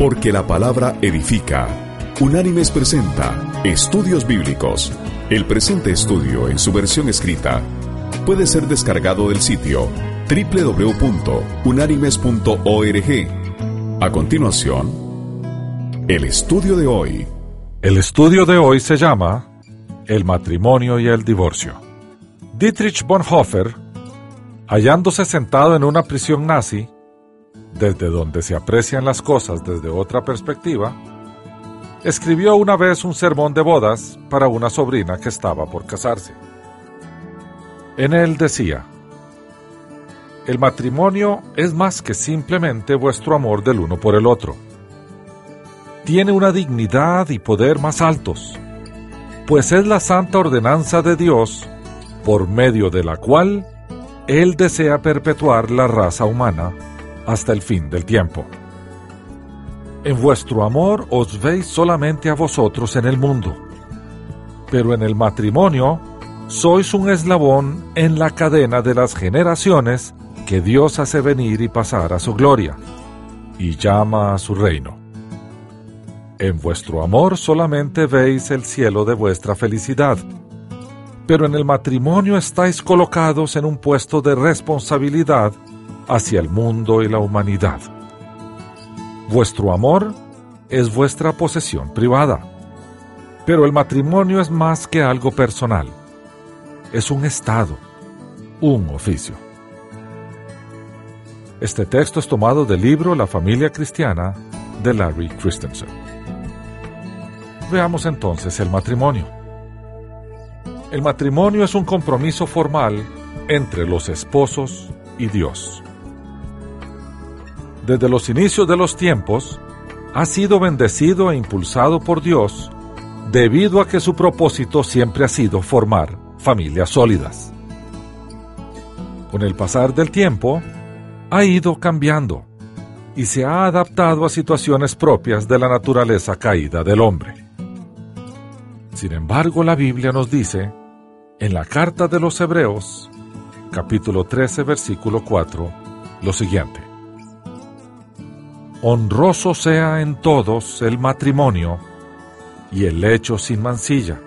Porque la palabra edifica. Unánimes presenta Estudios Bíblicos. El presente estudio en su versión escrita puede ser descargado del sitio www.unánimes.org. A continuación, el estudio de hoy. El estudio de hoy se llama El matrimonio y el divorcio. Dietrich Bonhoeffer, hallándose sentado en una prisión nazi, desde donde se aprecian las cosas desde otra perspectiva, escribió una vez un sermón de bodas para una sobrina que estaba por casarse. En él decía, el matrimonio es más que simplemente vuestro amor del uno por el otro. Tiene una dignidad y poder más altos, pues es la santa ordenanza de Dios por medio de la cual Él desea perpetuar la raza humana hasta el fin del tiempo. En vuestro amor os veis solamente a vosotros en el mundo, pero en el matrimonio sois un eslabón en la cadena de las generaciones que Dios hace venir y pasar a su gloria, y llama a su reino. En vuestro amor solamente veis el cielo de vuestra felicidad, pero en el matrimonio estáis colocados en un puesto de responsabilidad hacia el mundo y la humanidad. Vuestro amor es vuestra posesión privada, pero el matrimonio es más que algo personal. Es un estado, un oficio. Este texto es tomado del libro La familia cristiana de Larry Christensen. Veamos entonces el matrimonio. El matrimonio es un compromiso formal entre los esposos y Dios desde los inicios de los tiempos, ha sido bendecido e impulsado por Dios debido a que su propósito siempre ha sido formar familias sólidas. Con el pasar del tiempo, ha ido cambiando y se ha adaptado a situaciones propias de la naturaleza caída del hombre. Sin embargo, la Biblia nos dice, en la carta de los Hebreos, capítulo 13, versículo 4, lo siguiente honroso sea en todos el matrimonio y el lecho sin mancilla,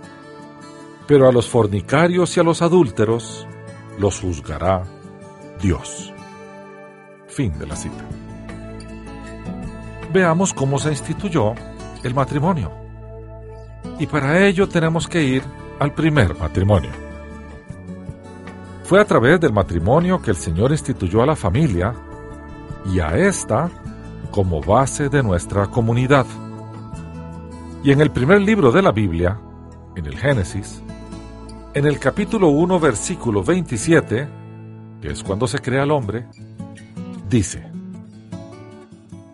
pero a los fornicarios y a los adúlteros los juzgará Dios. Fin de la cita. Veamos cómo se instituyó el matrimonio. Y para ello tenemos que ir al primer matrimonio. Fue a través del matrimonio que el Señor instituyó a la familia y a esta como base de nuestra comunidad. Y en el primer libro de la Biblia, en el Génesis, en el capítulo 1, versículo 27, que es cuando se crea el hombre, dice,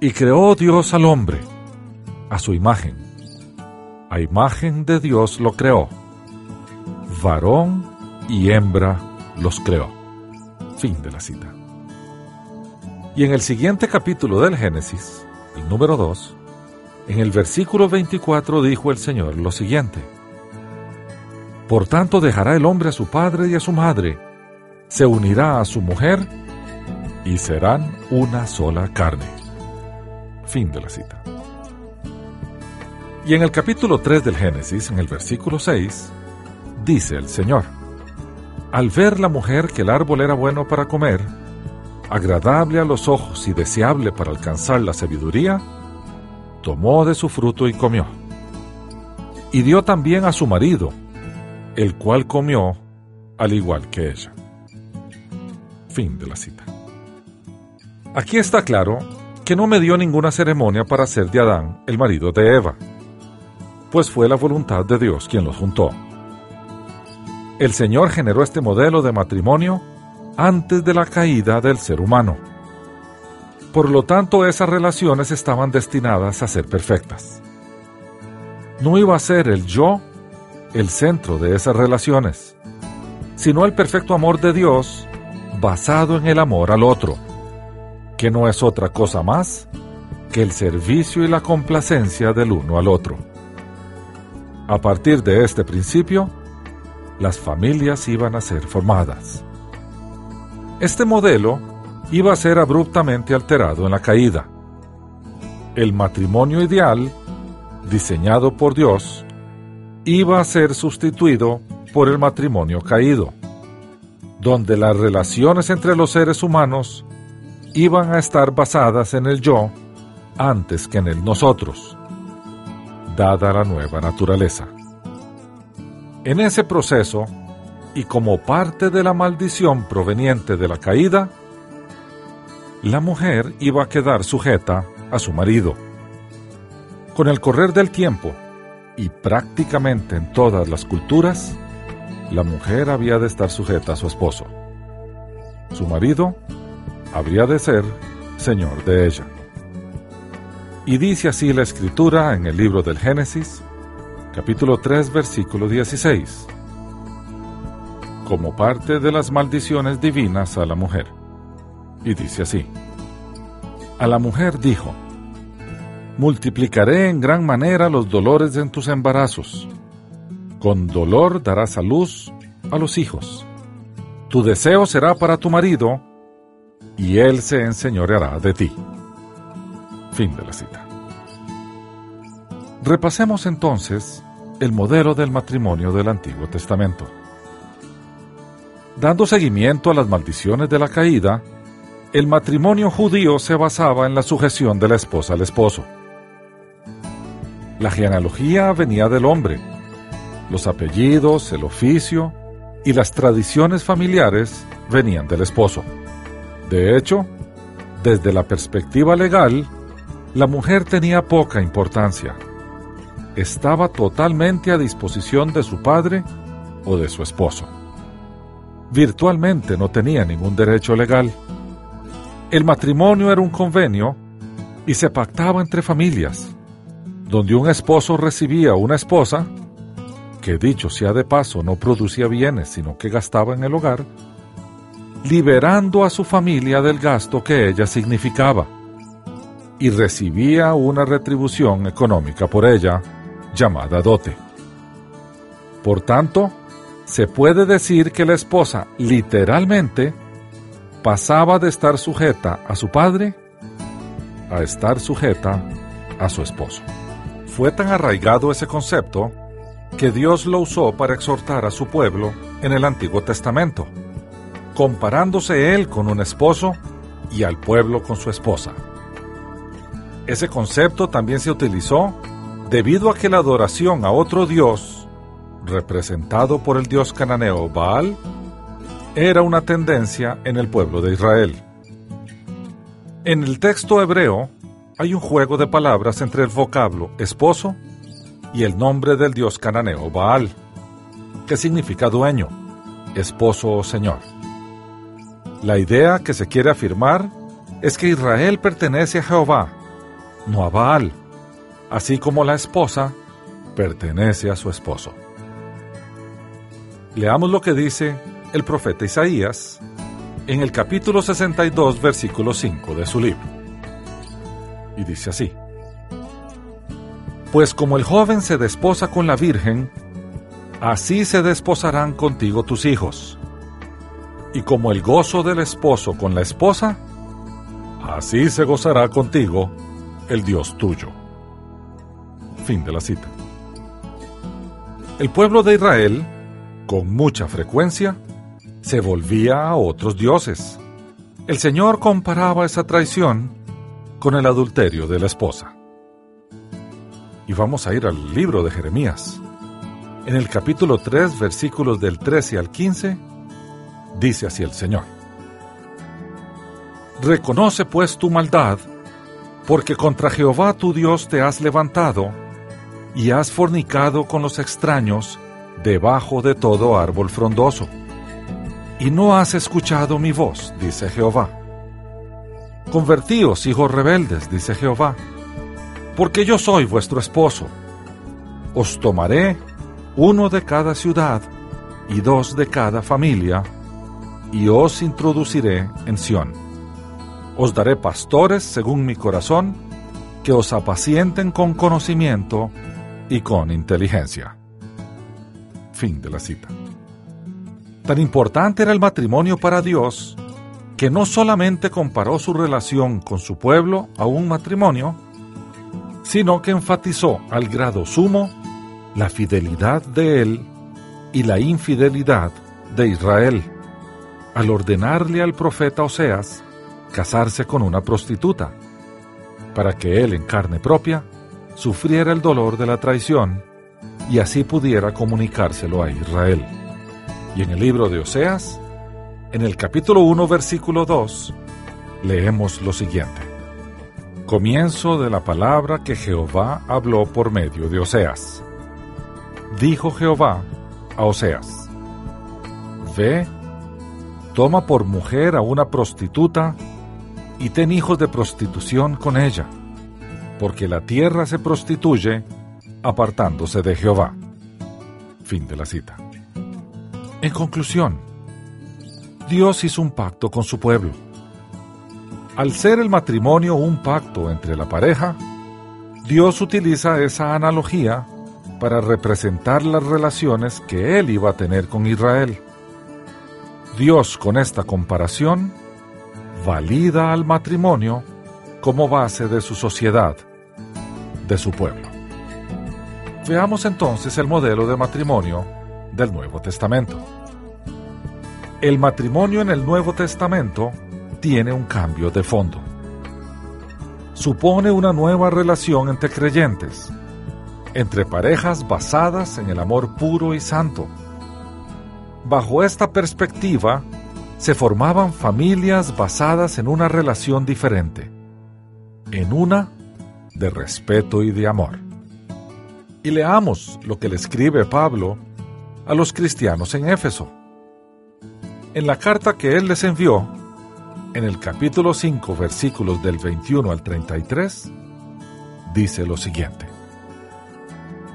Y creó Dios al hombre, a su imagen. A imagen de Dios lo creó. Varón y hembra los creó. Fin de la cita. Y en el siguiente capítulo del Génesis, el número 2, en el versículo 24 dijo el Señor lo siguiente. Por tanto dejará el hombre a su padre y a su madre, se unirá a su mujer y serán una sola carne. Fin de la cita. Y en el capítulo 3 del Génesis, en el versículo 6, dice el Señor, al ver la mujer que el árbol era bueno para comer, agradable a los ojos y deseable para alcanzar la sabiduría, tomó de su fruto y comió. Y dio también a su marido, el cual comió al igual que ella. Fin de la cita. Aquí está claro que no me dio ninguna ceremonia para hacer de Adán el marido de Eva, pues fue la voluntad de Dios quien los juntó. El Señor generó este modelo de matrimonio antes de la caída del ser humano. Por lo tanto, esas relaciones estaban destinadas a ser perfectas. No iba a ser el yo el centro de esas relaciones, sino el perfecto amor de Dios basado en el amor al otro, que no es otra cosa más que el servicio y la complacencia del uno al otro. A partir de este principio, las familias iban a ser formadas. Este modelo iba a ser abruptamente alterado en la caída. el matrimonio ideal, diseñado por Dios, iba a ser sustituido por el matrimonio caído, donde las relaciones entre los seres humanos iban a estar basadas en el yo antes que en el nosotros, dada la nueva naturaleza. En ese proceso, y como parte de la maldición proveniente de la caída, la mujer iba a quedar sujeta a su marido. Con el correr del tiempo, y prácticamente en todas las culturas, la mujer había de estar sujeta a su esposo. Su marido habría de ser señor de ella. Y dice así la escritura en el libro del Génesis, capítulo 3, versículo 16, como parte de las maldiciones divinas a la mujer. Y dice así, a la mujer dijo, multiplicaré en gran manera los dolores en tus embarazos, con dolor darás a luz a los hijos. Tu deseo será para tu marido, y él se enseñoreará de ti. Fin de la cita. Repasemos entonces el modelo del matrimonio del Antiguo Testamento. Dando seguimiento a las maldiciones de la caída, el matrimonio judío se basaba en la sujeción de la esposa al esposo. La genealogía venía del hombre. Los apellidos, el oficio y las tradiciones familiares venían del esposo. De hecho, desde la perspectiva legal, la mujer tenía poca importancia. Estaba totalmente a disposición de su padre o de su esposo. Virtualmente no tenía ningún derecho legal. El matrimonio era un convenio y se pactaba entre familias, donde un esposo recibía una esposa, que dicho sea de paso no producía bienes, sino que gastaba en el hogar, liberando a su familia del gasto que ella significaba, y recibía una retribución económica por ella, llamada dote. Por tanto, se puede decir que la esposa literalmente pasaba de estar sujeta a su padre a estar sujeta a su esposo. Fue tan arraigado ese concepto que Dios lo usó para exhortar a su pueblo en el Antiguo Testamento, comparándose él con un esposo y al pueblo con su esposa. Ese concepto también se utilizó debido a que la adoración a otro dios, representado por el dios cananeo Baal, era una tendencia en el pueblo de Israel. En el texto hebreo hay un juego de palabras entre el vocablo esposo y el nombre del dios cananeo Baal, que significa dueño, esposo o señor. La idea que se quiere afirmar es que Israel pertenece a Jehová, no a Baal, así como la esposa pertenece a su esposo. Leamos lo que dice el profeta Isaías en el capítulo 62, versículo 5 de su libro. Y dice así, Pues como el joven se desposa con la virgen, así se desposarán contigo tus hijos. Y como el gozo del esposo con la esposa, así se gozará contigo el Dios tuyo. Fin de la cita. El pueblo de Israel, con mucha frecuencia, se volvía a otros dioses. El Señor comparaba esa traición con el adulterio de la esposa. Y vamos a ir al libro de Jeremías. En el capítulo 3, versículos del 13 al 15, dice así el Señor. Reconoce pues tu maldad, porque contra Jehová tu Dios te has levantado, y has fornicado con los extraños debajo de todo árbol frondoso y no has escuchado mi voz, dice Jehová. Convertíos, hijos rebeldes, dice Jehová, porque yo soy vuestro esposo. Os tomaré uno de cada ciudad y dos de cada familia, y os introduciré en Sión. Os daré pastores según mi corazón, que os apacienten con conocimiento y con inteligencia. Fin de la cita. Tan importante era el matrimonio para Dios que no solamente comparó su relación con su pueblo a un matrimonio, sino que enfatizó al grado sumo la fidelidad de él y la infidelidad de Israel, al ordenarle al profeta Oseas casarse con una prostituta, para que él en carne propia sufriera el dolor de la traición y así pudiera comunicárselo a Israel. Y en el libro de Oseas, en el capítulo 1, versículo 2, leemos lo siguiente. Comienzo de la palabra que Jehová habló por medio de Oseas. Dijo Jehová a Oseas, Ve, toma por mujer a una prostituta y ten hijos de prostitución con ella, porque la tierra se prostituye apartándose de Jehová. Fin de la cita. En conclusión, Dios hizo un pacto con su pueblo. Al ser el matrimonio un pacto entre la pareja, Dios utiliza esa analogía para representar las relaciones que él iba a tener con Israel. Dios con esta comparación valida al matrimonio como base de su sociedad, de su pueblo. Veamos entonces el modelo de matrimonio del Nuevo Testamento. El matrimonio en el Nuevo Testamento tiene un cambio de fondo. Supone una nueva relación entre creyentes, entre parejas basadas en el amor puro y santo. Bajo esta perspectiva, se formaban familias basadas en una relación diferente, en una de respeto y de amor. Y leamos lo que le escribe Pablo a los cristianos en Éfeso. En la carta que él les envió, en el capítulo 5, versículos del 21 al 33, dice lo siguiente.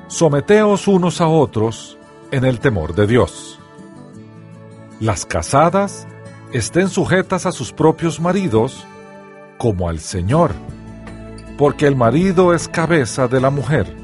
Someteos unos a otros en el temor de Dios. Las casadas estén sujetas a sus propios maridos como al Señor, porque el marido es cabeza de la mujer,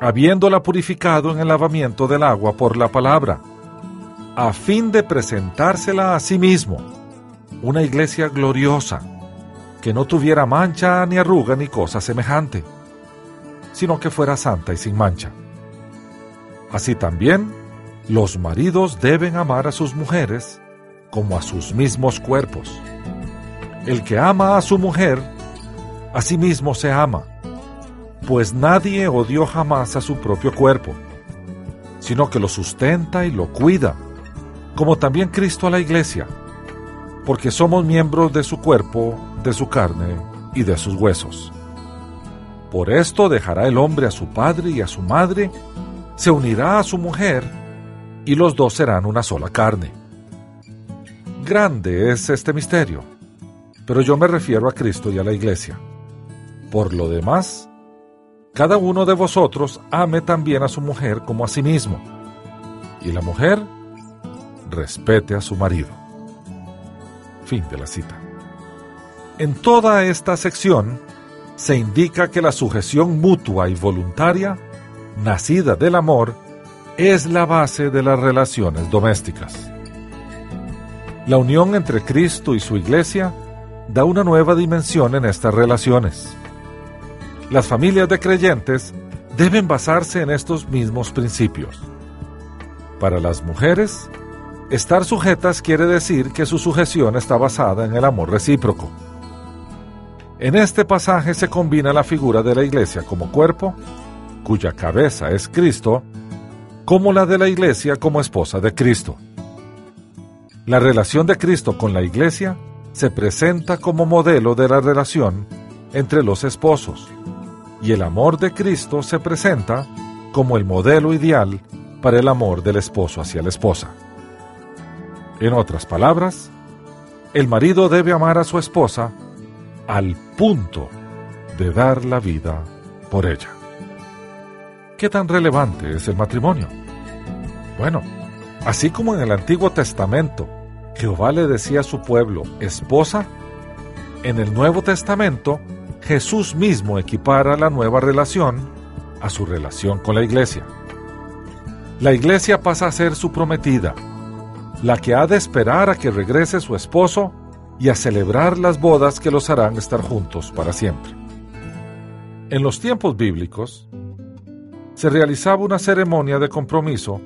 habiéndola purificado en el lavamiento del agua por la palabra, a fin de presentársela a sí mismo, una iglesia gloriosa, que no tuviera mancha ni arruga ni cosa semejante, sino que fuera santa y sin mancha. Así también, los maridos deben amar a sus mujeres como a sus mismos cuerpos. El que ama a su mujer, a sí mismo se ama, pues nadie odió jamás a su propio cuerpo, sino que lo sustenta y lo cuida, como también Cristo a la iglesia, porque somos miembros de su cuerpo, de su carne y de sus huesos. Por esto dejará el hombre a su padre y a su madre, se unirá a su mujer, y los dos serán una sola carne. Grande es este misterio, pero yo me refiero a Cristo y a la Iglesia. Por lo demás, cada uno de vosotros ame también a su mujer como a sí mismo, y la mujer respete a su marido. Fin de la cita. En toda esta sección se indica que la sujeción mutua y voluntaria, nacida del amor, es la base de las relaciones domésticas. La unión entre Cristo y su iglesia da una nueva dimensión en estas relaciones. Las familias de creyentes deben basarse en estos mismos principios. Para las mujeres, estar sujetas quiere decir que su sujeción está basada en el amor recíproco. En este pasaje se combina la figura de la iglesia como cuerpo, cuya cabeza es Cristo, como la de la Iglesia como esposa de Cristo. La relación de Cristo con la Iglesia se presenta como modelo de la relación entre los esposos, y el amor de Cristo se presenta como el modelo ideal para el amor del esposo hacia la esposa. En otras palabras, el marido debe amar a su esposa al punto de dar la vida por ella. ¿Qué tan relevante es el matrimonio? Bueno, así como en el Antiguo Testamento Jehová le decía a su pueblo esposa, en el Nuevo Testamento Jesús mismo equipara la nueva relación a su relación con la iglesia. La iglesia pasa a ser su prometida, la que ha de esperar a que regrese su esposo y a celebrar las bodas que los harán estar juntos para siempre. En los tiempos bíblicos, se realizaba una ceremonia de compromiso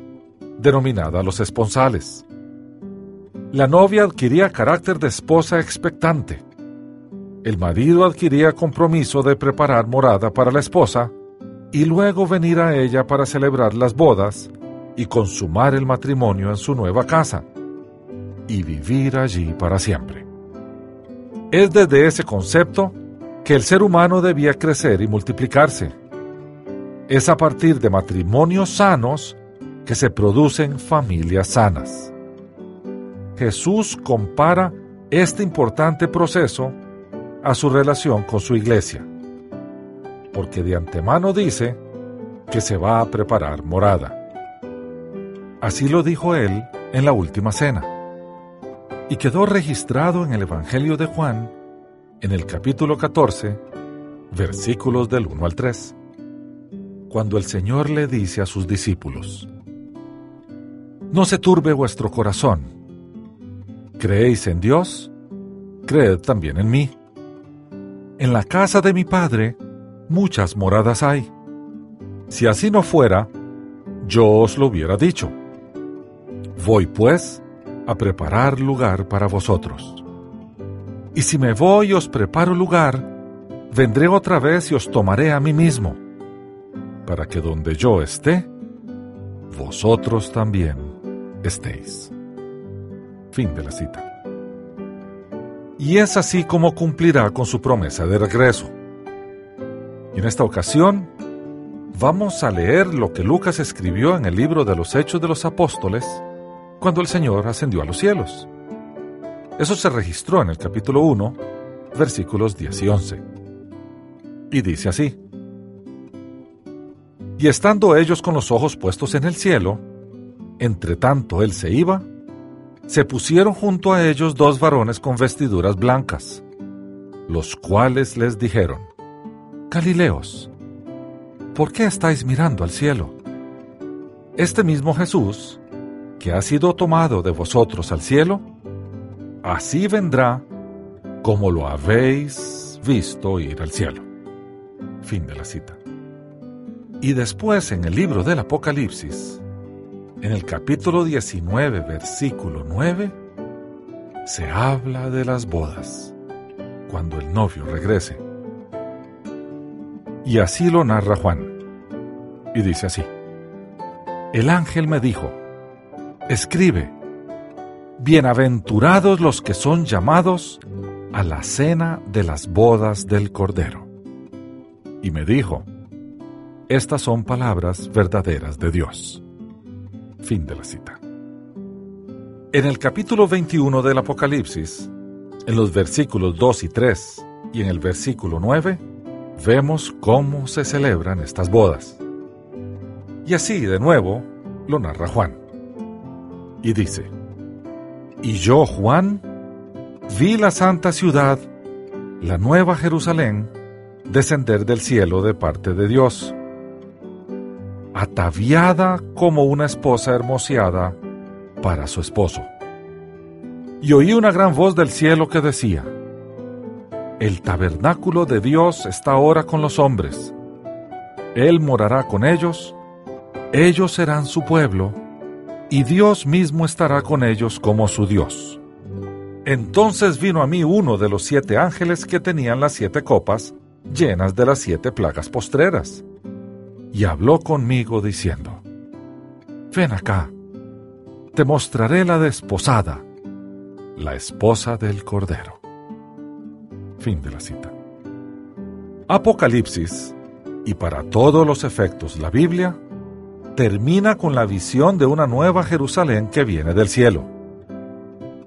denominada los esponsales. La novia adquiría carácter de esposa expectante. El marido adquiría compromiso de preparar morada para la esposa y luego venir a ella para celebrar las bodas y consumar el matrimonio en su nueva casa y vivir allí para siempre. Es desde ese concepto que el ser humano debía crecer y multiplicarse es a partir de matrimonios sanos que se producen familias sanas. Jesús compara este importante proceso a su relación con su iglesia, porque de antemano dice que se va a preparar morada. Así lo dijo él en la última cena, y quedó registrado en el Evangelio de Juan, en el capítulo 14, versículos del 1 al 3 cuando el Señor le dice a sus discípulos, No se turbe vuestro corazón. ¿Creéis en Dios? Creed también en mí. En la casa de mi Padre muchas moradas hay. Si así no fuera, yo os lo hubiera dicho. Voy pues a preparar lugar para vosotros. Y si me voy y os preparo lugar, vendré otra vez y os tomaré a mí mismo para que donde yo esté, vosotros también estéis. Fin de la cita. Y es así como cumplirá con su promesa de regreso. Y en esta ocasión, vamos a leer lo que Lucas escribió en el libro de los Hechos de los Apóstoles cuando el Señor ascendió a los cielos. Eso se registró en el capítulo 1, versículos 10 y 11. Y dice así, y estando ellos con los ojos puestos en el cielo, entre tanto él se iba, se pusieron junto a ellos dos varones con vestiduras blancas, los cuales les dijeron, Galileos, ¿por qué estáis mirando al cielo? Este mismo Jesús, que ha sido tomado de vosotros al cielo, así vendrá como lo habéis visto ir al cielo. Fin de la cita. Y después en el libro del Apocalipsis, en el capítulo 19, versículo 9, se habla de las bodas, cuando el novio regrese. Y así lo narra Juan. Y dice así, el ángel me dijo, escribe, bienaventurados los que son llamados a la cena de las bodas del Cordero. Y me dijo, estas son palabras verdaderas de Dios. Fin de la cita. En el capítulo 21 del Apocalipsis, en los versículos 2 y 3 y en el versículo 9, vemos cómo se celebran estas bodas. Y así, de nuevo, lo narra Juan. Y dice, Y yo, Juan, vi la santa ciudad, la nueva Jerusalén, descender del cielo de parte de Dios ataviada como una esposa hermoseada para su esposo. Y oí una gran voz del cielo que decía, El tabernáculo de Dios está ahora con los hombres. Él morará con ellos, ellos serán su pueblo, y Dios mismo estará con ellos como su Dios. Entonces vino a mí uno de los siete ángeles que tenían las siete copas llenas de las siete plagas postreras y habló conmigo diciendo, Ven acá, te mostraré la desposada, la esposa del Cordero. Fin de la cita. Apocalipsis, y para todos los efectos la Biblia, termina con la visión de una nueva Jerusalén que viene del cielo.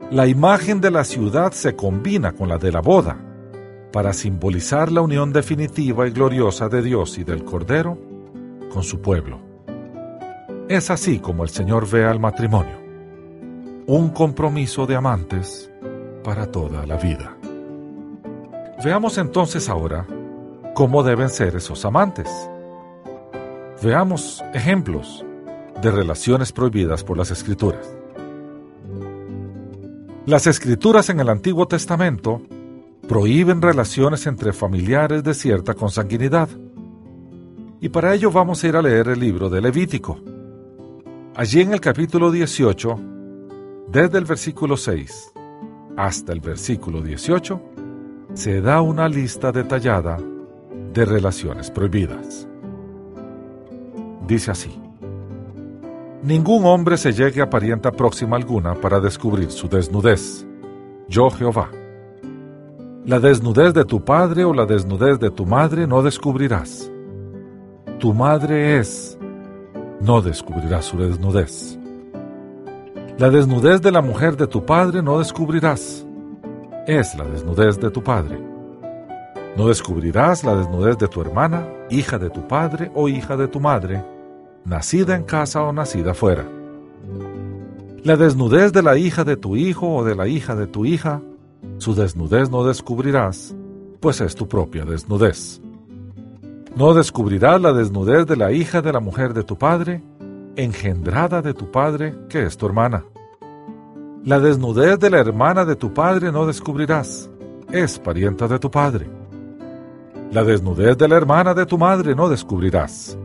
La imagen de la ciudad se combina con la de la boda, para simbolizar la unión definitiva y gloriosa de Dios y del Cordero con su pueblo. Es así como el Señor ve al matrimonio, un compromiso de amantes para toda la vida. Veamos entonces ahora cómo deben ser esos amantes. Veamos ejemplos de relaciones prohibidas por las escrituras. Las escrituras en el Antiguo Testamento prohíben relaciones entre familiares de cierta consanguinidad. Y para ello vamos a ir a leer el libro de Levítico. Allí en el capítulo 18, desde el versículo 6 hasta el versículo 18, se da una lista detallada de relaciones prohibidas. Dice así. Ningún hombre se llegue a parienta próxima alguna para descubrir su desnudez. Yo Jehová. La desnudez de tu padre o la desnudez de tu madre no descubrirás. Tu madre es, no descubrirás su desnudez. La desnudez de la mujer de tu padre no descubrirás. Es la desnudez de tu padre. No descubrirás la desnudez de tu hermana, hija de tu padre o hija de tu madre, nacida en casa o nacida fuera. La desnudez de la hija de tu hijo o de la hija de tu hija su desnudez no descubrirás, pues es tu propia desnudez. No descubrirás la desnudez de la hija de la mujer de tu padre, engendrada de tu padre, que es tu hermana. La desnudez de la hermana de tu padre no descubrirás, es parienta de tu padre. La desnudez de la hermana de tu madre no descubrirás,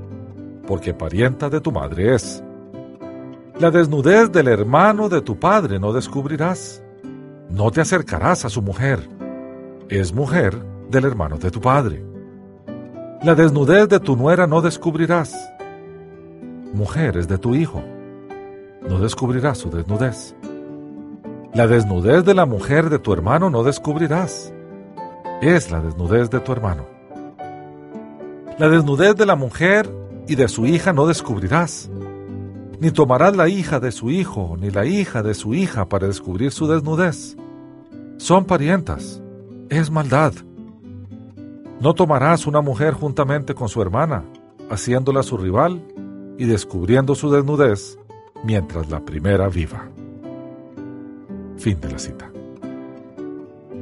porque parienta de tu madre es. La desnudez del hermano de tu padre no descubrirás, no te acercarás a su mujer. Es mujer del hermano de tu padre. La desnudez de tu nuera no descubrirás. Mujer es de tu hijo. No descubrirás su desnudez. La desnudez de la mujer de tu hermano no descubrirás. Es la desnudez de tu hermano. La desnudez de la mujer y de su hija no descubrirás. Ni tomarás la hija de su hijo, ni la hija de su hija para descubrir su desnudez son parientas. Es maldad. No tomarás una mujer juntamente con su hermana, haciéndola su rival y descubriendo su desnudez mientras la primera viva. Fin de la cita.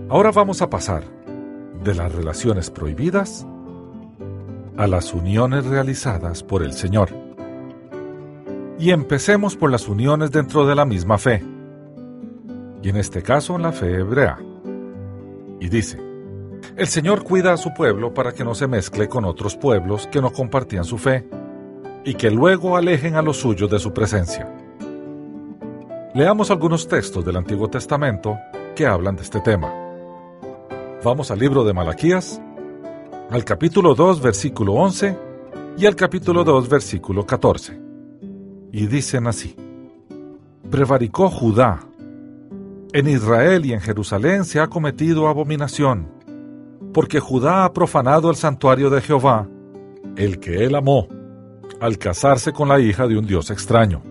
Ahora vamos a pasar de las relaciones prohibidas a las uniones realizadas por el Señor. Y empecemos por las uniones dentro de la misma fe y en este caso la fe hebrea. Y dice, el Señor cuida a su pueblo para que no se mezcle con otros pueblos que no compartían su fe y que luego alejen a los suyos de su presencia. Leamos algunos textos del Antiguo Testamento que hablan de este tema. Vamos al libro de Malaquías, al capítulo 2, versículo 11 y al capítulo 2, versículo 14. Y dicen así, Prevaricó Judá en Israel y en Jerusalén se ha cometido abominación, porque Judá ha profanado el santuario de Jehová, el que él amó, al casarse con la hija de un Dios extraño.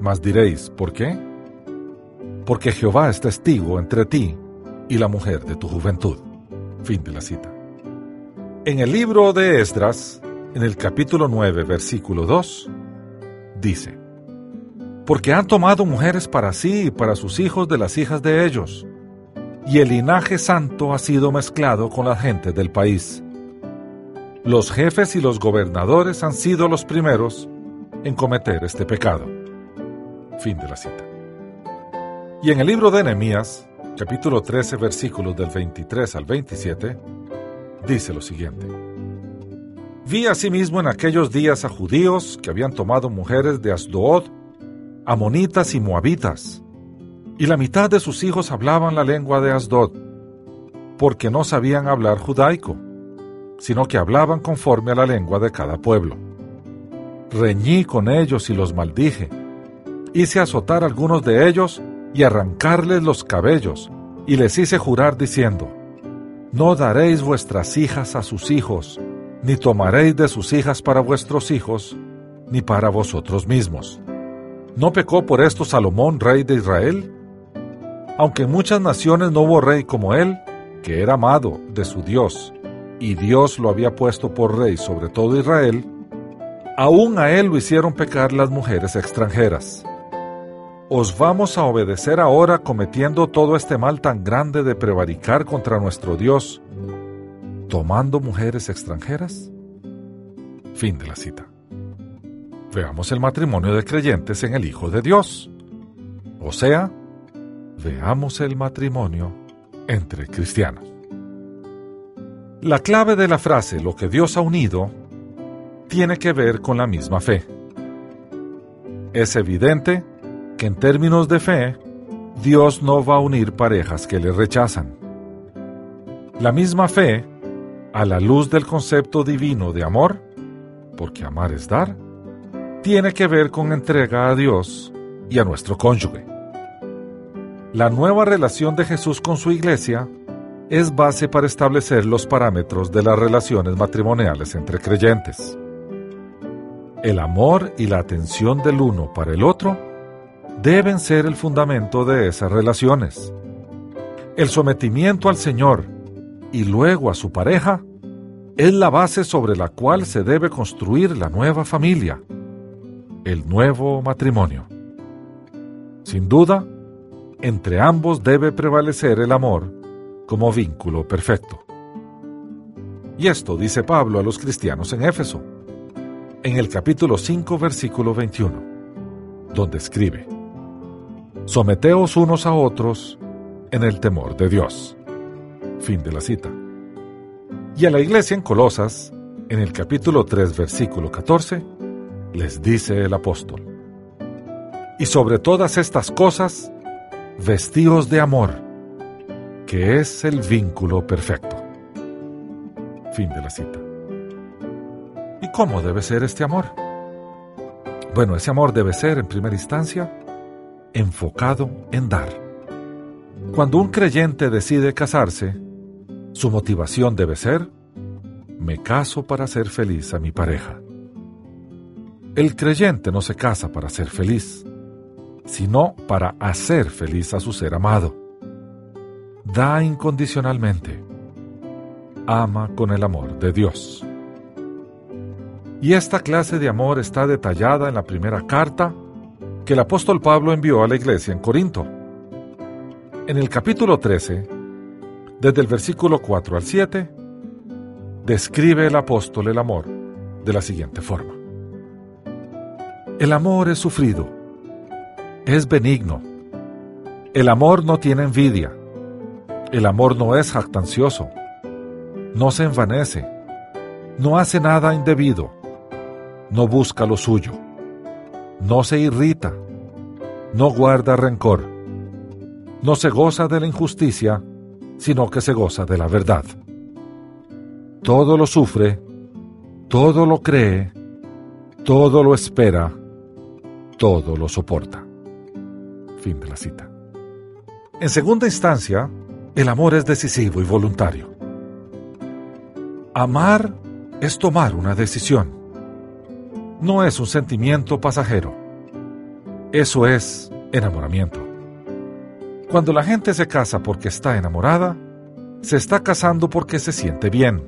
Mas diréis, ¿por qué? Porque Jehová es testigo entre ti y la mujer de tu juventud. Fin de la cita. En el libro de Esdras, en el capítulo 9, versículo 2, dice, porque han tomado mujeres para sí y para sus hijos de las hijas de ellos, y el linaje santo ha sido mezclado con la gente del país. Los jefes y los gobernadores han sido los primeros en cometer este pecado. Fin de la cita. Y en el libro de Nehemías, capítulo 13, versículos del 23 al 27, dice lo siguiente. Vi asimismo en aquellos días a judíos que habían tomado mujeres de Asdod amonitas y moabitas, y la mitad de sus hijos hablaban la lengua de Asdod, porque no sabían hablar judaico, sino que hablaban conforme a la lengua de cada pueblo. Reñí con ellos y los maldije. Hice azotar a algunos de ellos y arrancarles los cabellos, y les hice jurar diciendo, No daréis vuestras hijas a sus hijos, ni tomaréis de sus hijas para vuestros hijos, ni para vosotros mismos ¿No pecó por esto Salomón, rey de Israel? Aunque en muchas naciones no hubo rey como él, que era amado de su Dios y Dios lo había puesto por rey sobre todo Israel, aún a él lo hicieron pecar las mujeres extranjeras. ¿Os vamos a obedecer ahora cometiendo todo este mal tan grande de prevaricar contra nuestro Dios, tomando mujeres extranjeras? Fin de la cita. Veamos el matrimonio de creyentes en el Hijo de Dios. O sea, veamos el matrimonio entre cristianos. La clave de la frase lo que Dios ha unido tiene que ver con la misma fe. Es evidente que en términos de fe, Dios no va a unir parejas que le rechazan. La misma fe, a la luz del concepto divino de amor, porque amar es dar, tiene que ver con entrega a Dios y a nuestro cónyuge. La nueva relación de Jesús con su iglesia es base para establecer los parámetros de las relaciones matrimoniales entre creyentes. El amor y la atención del uno para el otro deben ser el fundamento de esas relaciones. El sometimiento al Señor y luego a su pareja es la base sobre la cual se debe construir la nueva familia, el nuevo matrimonio. Sin duda, entre ambos debe prevalecer el amor como vínculo perfecto. Y esto dice Pablo a los cristianos en Éfeso en el capítulo 5, versículo 21, donde escribe, Someteos unos a otros en el temor de Dios. Fin de la cita. Y a la iglesia en Colosas, en el capítulo 3, versículo 14, les dice el apóstol, Y sobre todas estas cosas, vestíos de amor, que es el vínculo perfecto. Fin de la cita. ¿Y cómo debe ser este amor? Bueno, ese amor debe ser, en primera instancia, enfocado en dar. Cuando un creyente decide casarse, su motivación debe ser, me caso para ser feliz a mi pareja. El creyente no se casa para ser feliz, sino para hacer feliz a su ser amado. Da incondicionalmente. Ama con el amor de Dios. Y esta clase de amor está detallada en la primera carta que el apóstol Pablo envió a la iglesia en Corinto. En el capítulo 13, desde el versículo 4 al 7, describe el apóstol el amor de la siguiente forma. El amor es sufrido, es benigno. El amor no tiene envidia. El amor no es jactancioso. No se envanece. No hace nada indebido no busca lo suyo, no se irrita, no guarda rencor, no se goza de la injusticia, sino que se goza de la verdad. Todo lo sufre, todo lo cree, todo lo espera, todo lo soporta. Fin de la cita. En segunda instancia, el amor es decisivo y voluntario. Amar es tomar una decisión no es un sentimiento pasajero. Eso es enamoramiento. Cuando la gente se casa porque está enamorada, se está casando porque se siente bien,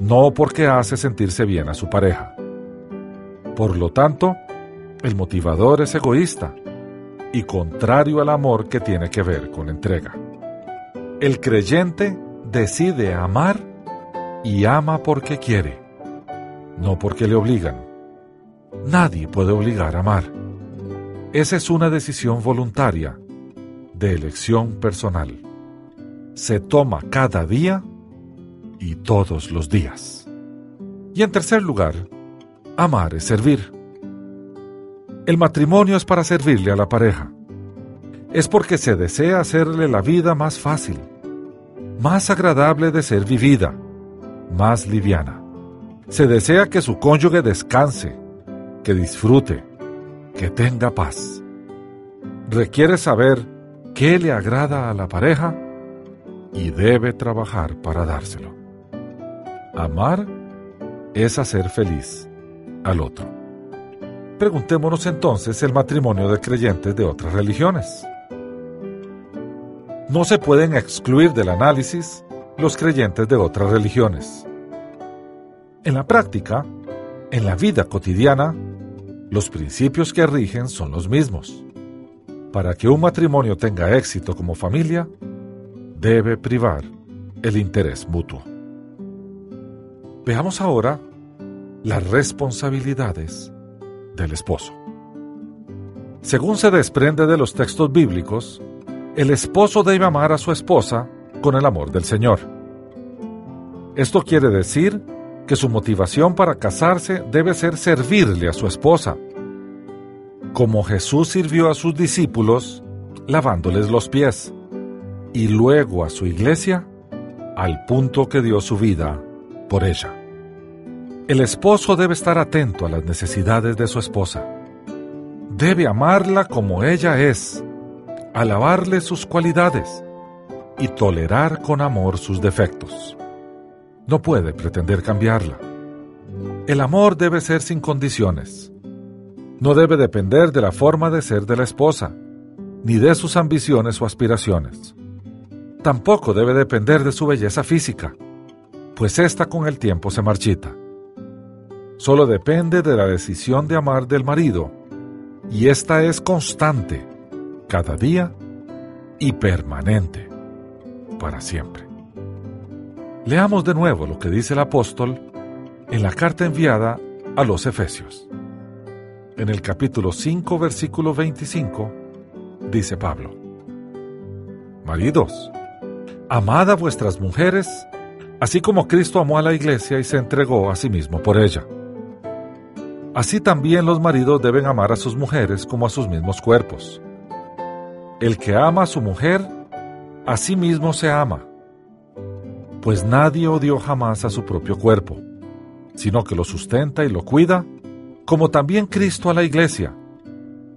no porque hace sentirse bien a su pareja. Por lo tanto, el motivador es egoísta y contrario al amor que tiene que ver con entrega. El creyente decide amar y ama porque quiere, no porque le obligan. Nadie puede obligar a amar. Esa es una decisión voluntaria, de elección personal. Se toma cada día y todos los días. Y en tercer lugar, amar es servir. El matrimonio es para servirle a la pareja. Es porque se desea hacerle la vida más fácil, más agradable de ser vivida, más liviana. Se desea que su cónyuge descanse, que disfrute, que tenga paz. Requiere saber qué le agrada a la pareja y debe trabajar para dárselo. Amar es hacer feliz al otro. Preguntémonos entonces el matrimonio de creyentes de otras religiones. No se pueden excluir del análisis los creyentes de otras religiones. En la práctica, en la vida cotidiana, los principios que rigen son los mismos. Para que un matrimonio tenga éxito como familia, debe privar el interés mutuo. Veamos ahora las responsabilidades del esposo. Según se desprende de los textos bíblicos, el esposo debe amar a su esposa con el amor del Señor. Esto quiere decir que su motivación para casarse debe ser servirle a su esposa, como Jesús sirvió a sus discípulos lavándoles los pies, y luego a su iglesia al punto que dio su vida por ella. El esposo debe estar atento a las necesidades de su esposa. Debe amarla como ella es, alabarle sus cualidades y tolerar con amor sus defectos. No puede pretender cambiarla. El amor debe ser sin condiciones. No debe depender de la forma de ser de la esposa, ni de sus ambiciones o aspiraciones. Tampoco debe depender de su belleza física, pues ésta con el tiempo se marchita solo depende de la decisión de amar del marido, y esta es constante, cada día y permanente, para siempre. Leamos de nuevo lo que dice el apóstol en la carta enviada a los Efesios. En el capítulo 5, versículo 25, dice Pablo, Maridos, amad a vuestras mujeres, así como Cristo amó a la iglesia y se entregó a sí mismo por ella Así también los maridos deben amar a sus mujeres como a sus mismos cuerpos. El que ama a su mujer, a sí mismo se ama, pues nadie odió jamás a su propio cuerpo, sino que lo sustenta y lo cuida, como también Cristo a la iglesia,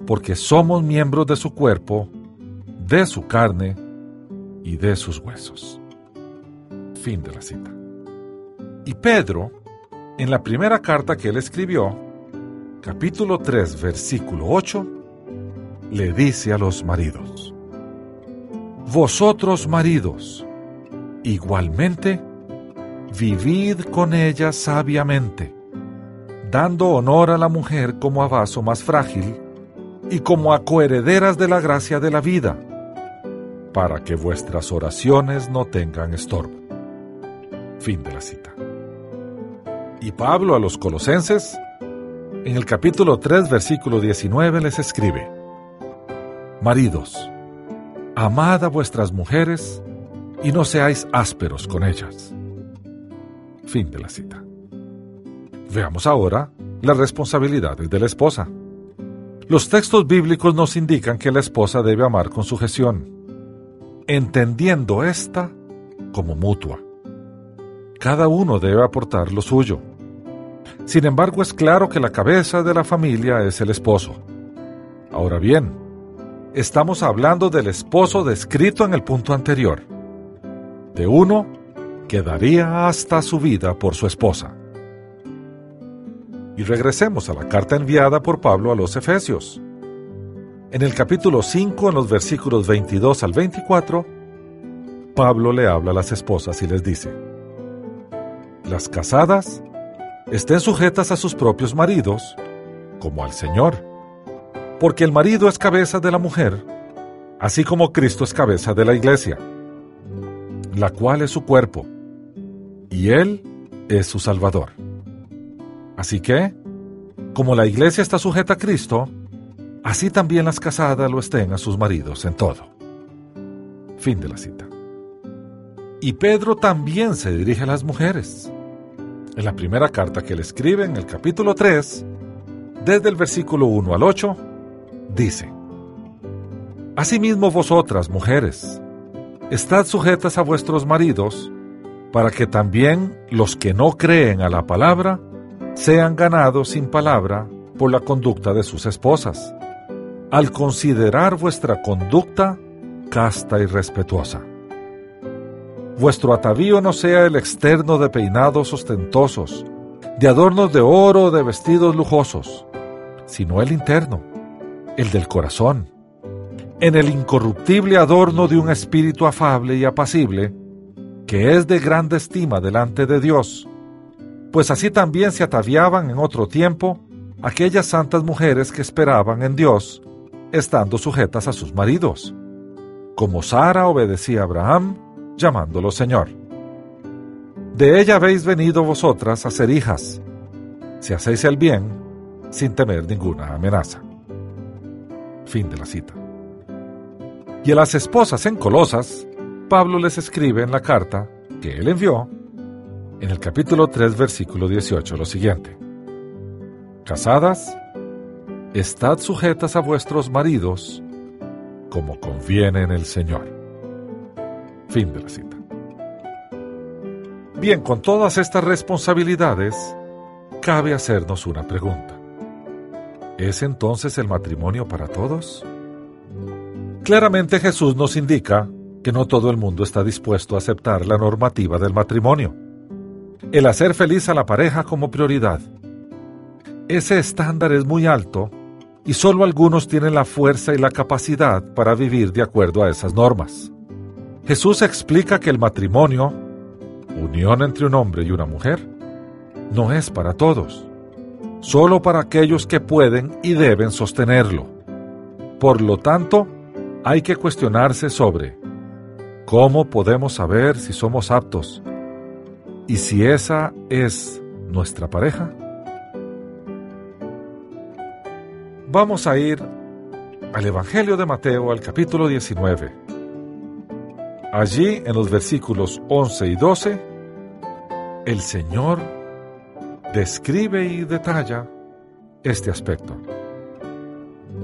porque somos miembros de su cuerpo, de su carne y de sus huesos. Fin de la cita. Y Pedro, en la primera carta que él escribió, capítulo 3, versículo 8, le dice a los maridos, Vosotros maridos, igualmente, vivid con ella sabiamente, dando honor a la mujer como a vaso más frágil y como a coherederas de la gracia de la vida, para que vuestras oraciones no tengan estorbo. Fin de la cita. Y Pablo a los colosenses en el capítulo 3, versículo 19 les escribe, Maridos, amad a vuestras mujeres y no seáis ásperos con ellas. Fin de la cita. Veamos ahora las responsabilidades de la esposa. Los textos bíblicos nos indican que la esposa debe amar con sujeción, entendiendo esta como mutua. Cada uno debe aportar lo suyo sin embargo, es claro que la cabeza de la familia es el esposo. Ahora bien, estamos hablando del esposo descrito en el punto anterior, de uno que daría hasta su vida por su esposa. Y regresemos a la carta enviada por Pablo a los Efesios. En el capítulo 5, en los versículos 22 al 24, Pablo le habla a las esposas y les dice, Las casadas estén sujetas a sus propios maridos, como al Señor. Porque el marido es cabeza de la mujer, así como Cristo es cabeza de la iglesia, la cual es su cuerpo, y Él es su Salvador. Así que, como la iglesia está sujeta a Cristo, así también las casadas lo estén a sus maridos en todo. Fin de la cita. Y Pedro también se dirige a las mujeres en la primera carta que le escribe en el capítulo 3, desde el versículo 1 al 8, dice, Asimismo vosotras, mujeres, estad sujetas a vuestros maridos, para que también los que no creen a la palabra sean ganados sin palabra por la conducta de sus esposas, al considerar vuestra conducta casta y respetuosa vuestro atavío no sea el externo de peinados ostentosos, de adornos de oro o de vestidos lujosos, sino el interno, el del corazón, en el incorruptible adorno de un espíritu afable y apacible, que es de grande estima delante de Dios, pues así también se ataviaban en otro tiempo aquellas santas mujeres que esperaban en Dios, estando sujetas a sus maridos, como Sara obedecía a Abraham, llamándolo Señor. De ella habéis venido vosotras a ser hijas, si hacéis el bien, sin temer ninguna amenaza. Fin de la cita. Y a las esposas en Colosas, Pablo les escribe en la carta que él envió, en el capítulo 3, versículo 18, lo siguiente. Casadas, estad sujetas a vuestros maridos como conviene en el Señor. Fin de la cita. Bien, con todas estas responsabilidades, cabe hacernos una pregunta. ¿Es entonces el matrimonio para todos? Claramente Jesús nos indica que no todo el mundo está dispuesto a aceptar la normativa del matrimonio. El hacer feliz a la pareja como prioridad. Ese estándar es muy alto y solo algunos tienen la fuerza y la capacidad para vivir de acuerdo a esas normas. Jesús explica que el matrimonio, unión entre un hombre y una mujer, no es para todos, solo para aquellos que pueden y deben sostenerlo. Por lo tanto, hay que cuestionarse sobre cómo podemos saber si somos aptos y si esa es nuestra pareja. Vamos a ir al Evangelio de Mateo, al capítulo 19. Allí, en los versículos 11 y 12, el Señor describe y detalla este aspecto.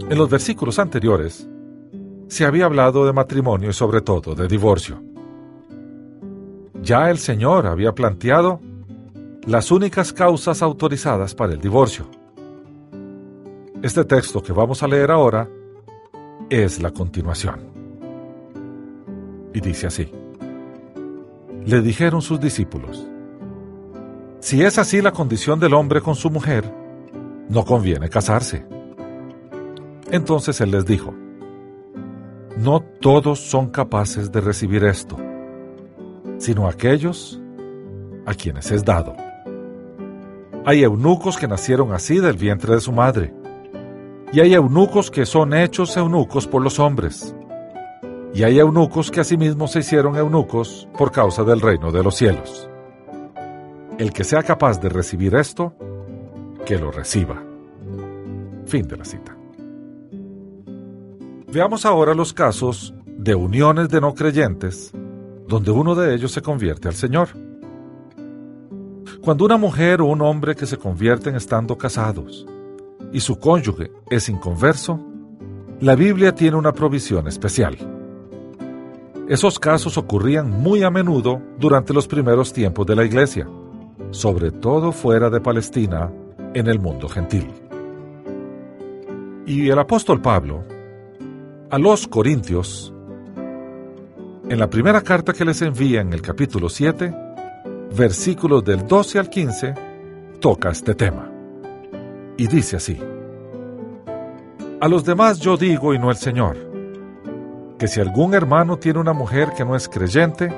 En los versículos anteriores, se había hablado de matrimonio y sobre todo de divorcio. Ya el Señor había planteado las únicas causas autorizadas para el divorcio. Este texto que vamos a leer ahora es la continuación. Y dice así. Le dijeron sus discípulos, si es así la condición del hombre con su mujer, no conviene casarse. Entonces él les dijo, no todos son capaces de recibir esto, sino aquellos a quienes es dado. Hay eunucos que nacieron así del vientre de su madre, y hay eunucos que son hechos eunucos por los hombres, y hay eunucos que asimismo se hicieron eunucos por causa del reino de los cielos. El que sea capaz de recibir esto, que lo reciba. Fin de la cita. Veamos ahora los casos de uniones de no creyentes donde uno de ellos se convierte al Señor. Cuando una mujer o un hombre que se convierten estando casados y su cónyuge es inconverso, la Biblia tiene una provisión especial. Esos casos ocurrían muy a menudo durante los primeros tiempos de la Iglesia, sobre todo fuera de Palestina, en el mundo gentil. Y el apóstol Pablo a los Corintios, en la primera carta que les envía en el capítulo 7, versículos del 12 al 15, toca este tema. Y dice así, A los demás yo digo y no el Señor, que si algún hermano tiene una mujer que no es creyente,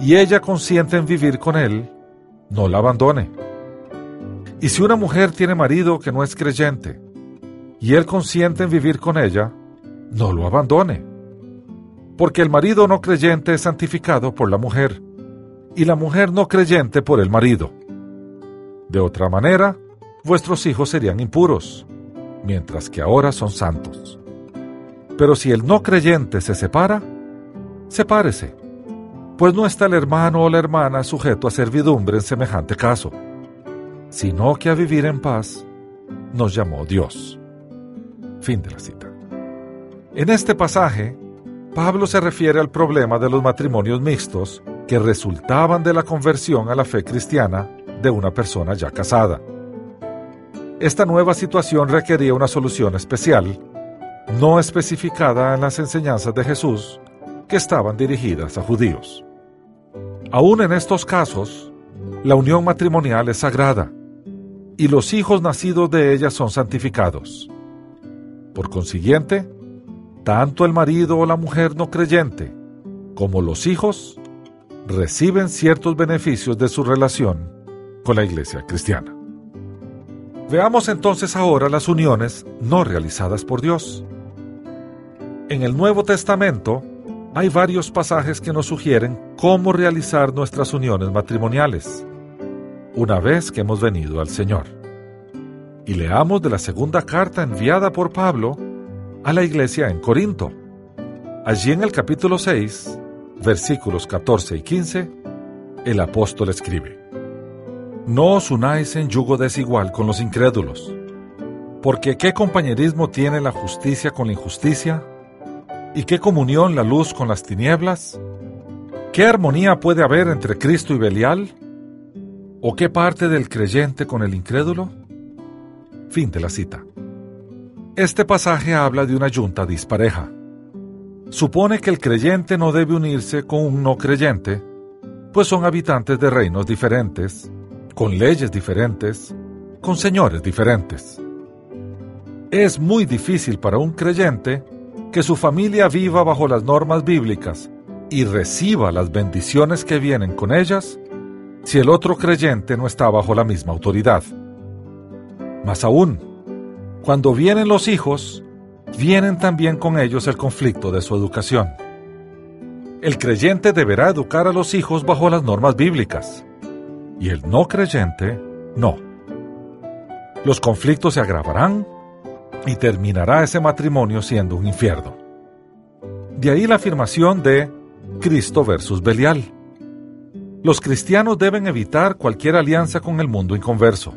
y ella consiente en vivir con él, no la abandone. Y si una mujer tiene marido que no es creyente, y él consiente en vivir con ella, no lo abandone. Porque el marido no creyente es santificado por la mujer, y la mujer no creyente por el marido. De otra manera, vuestros hijos serían impuros, mientras que ahora son santos. Pero si el no creyente se separa, sepárese, pues no está el hermano o la hermana sujeto a servidumbre en semejante caso, sino que a vivir en paz nos llamó Dios. Fin de la cita. En este pasaje, Pablo se refiere al problema de los matrimonios mixtos que resultaban de la conversión a la fe cristiana de una persona ya casada. Esta nueva situación requería una solución especial, no especificada en las enseñanzas de Jesús, que estaban dirigidas a judíos. Aún en estos casos, la unión matrimonial es sagrada y los hijos nacidos de ella son santificados. Por consiguiente, tanto el marido o la mujer no creyente como los hijos reciben ciertos beneficios de su relación con la iglesia cristiana. Veamos entonces ahora las uniones no realizadas por Dios. En el Nuevo Testamento hay varios pasajes que nos sugieren cómo realizar nuestras uniones matrimoniales, una vez que hemos venido al Señor. Y leamos de la segunda carta enviada por Pablo a la iglesia en Corinto. Allí en el capítulo 6, versículos 14 y 15, el apóstol escribe, No os unáis en yugo desigual con los incrédulos, porque ¿qué compañerismo tiene la justicia con la injusticia? ¿Y qué comunión la luz con las tinieblas? ¿Qué armonía puede haber entre Cristo y Belial? ¿O qué parte del creyente con el incrédulo? Fin de la cita. Este pasaje habla de una yunta dispareja. Supone que el creyente no debe unirse con un no creyente, pues son habitantes de reinos diferentes, con leyes diferentes, con señores diferentes. Es muy difícil para un creyente que su familia viva bajo las normas bíblicas y reciba las bendiciones que vienen con ellas si el otro creyente no está bajo la misma autoridad. Más aún, cuando vienen los hijos, vienen también con ellos el conflicto de su educación. El creyente deberá educar a los hijos bajo las normas bíblicas y el no creyente no. Los conflictos se agravarán y terminará ese matrimonio siendo un infierno. De ahí la afirmación de Cristo versus Belial. Los cristianos deben evitar cualquier alianza con el mundo inconverso.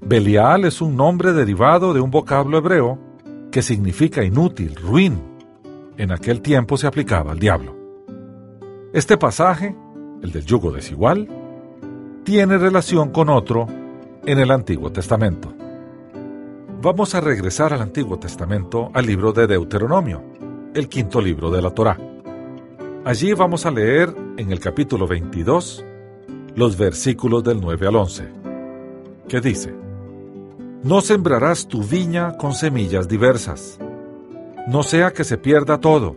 Belial es un nombre derivado de un vocablo hebreo que significa inútil, ruin. En aquel tiempo se aplicaba al diablo. Este pasaje, el del yugo desigual, tiene relación con otro en el Antiguo Testamento. Vamos a regresar al Antiguo Testamento, al libro de Deuteronomio, el quinto libro de la Torá. Allí vamos a leer en el capítulo 22 los versículos del 9 al 11, que dice, No sembrarás tu viña con semillas diversas, no sea que se pierda todo,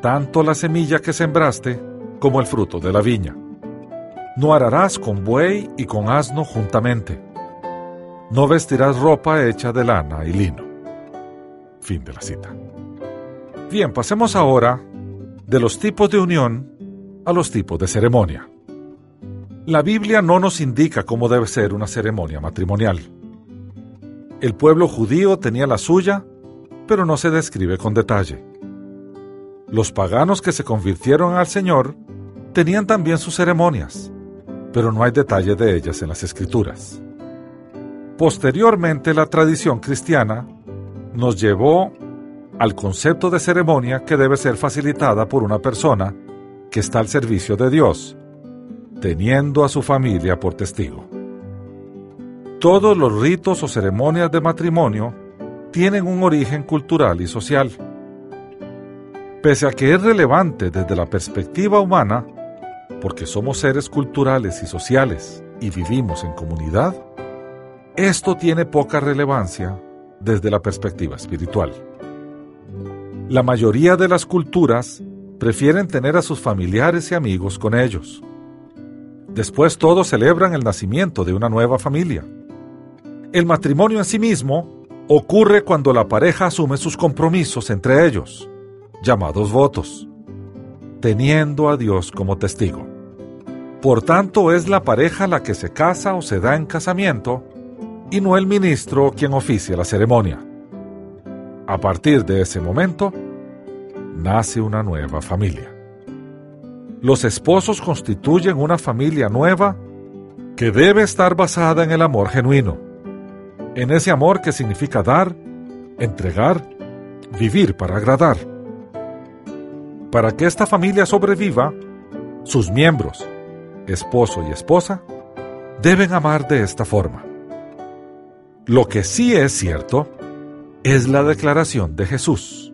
tanto la semilla que sembraste como el fruto de la viña. No ararás con buey y con asno juntamente no vestirás ropa hecha de lana y lino. Fin de la cita. Bien, pasemos ahora de los tipos de unión a los tipos de ceremonia. La Biblia no nos indica cómo debe ser una ceremonia matrimonial. El pueblo judío tenía la suya, pero no se describe con detalle. Los paganos que se convirtieron al Señor tenían también sus ceremonias, pero no hay detalle de ellas en las escrituras. Posteriormente la tradición cristiana nos llevó al concepto de ceremonia que debe ser facilitada por una persona que está al servicio de Dios, teniendo a su familia por testigo. Todos los ritos o ceremonias de matrimonio tienen un origen cultural y social. Pese a que es relevante desde la perspectiva humana, porque somos seres culturales y sociales y vivimos en comunidad, esto tiene poca relevancia desde la perspectiva espiritual. La mayoría de las culturas prefieren tener a sus familiares y amigos con ellos. Después todos celebran el nacimiento de una nueva familia. El matrimonio en sí mismo ocurre cuando la pareja asume sus compromisos entre ellos, llamados votos, teniendo a Dios como testigo. Por tanto, es la pareja la que se casa o se da en casamiento y no el ministro quien oficia la ceremonia. A partir de ese momento, nace una nueva familia. Los esposos constituyen una familia nueva que debe estar basada en el amor genuino, en ese amor que significa dar, entregar, vivir para agradar. Para que esta familia sobreviva, sus miembros, esposo y esposa, deben amar de esta forma. Lo que sí es cierto es la declaración de Jesús,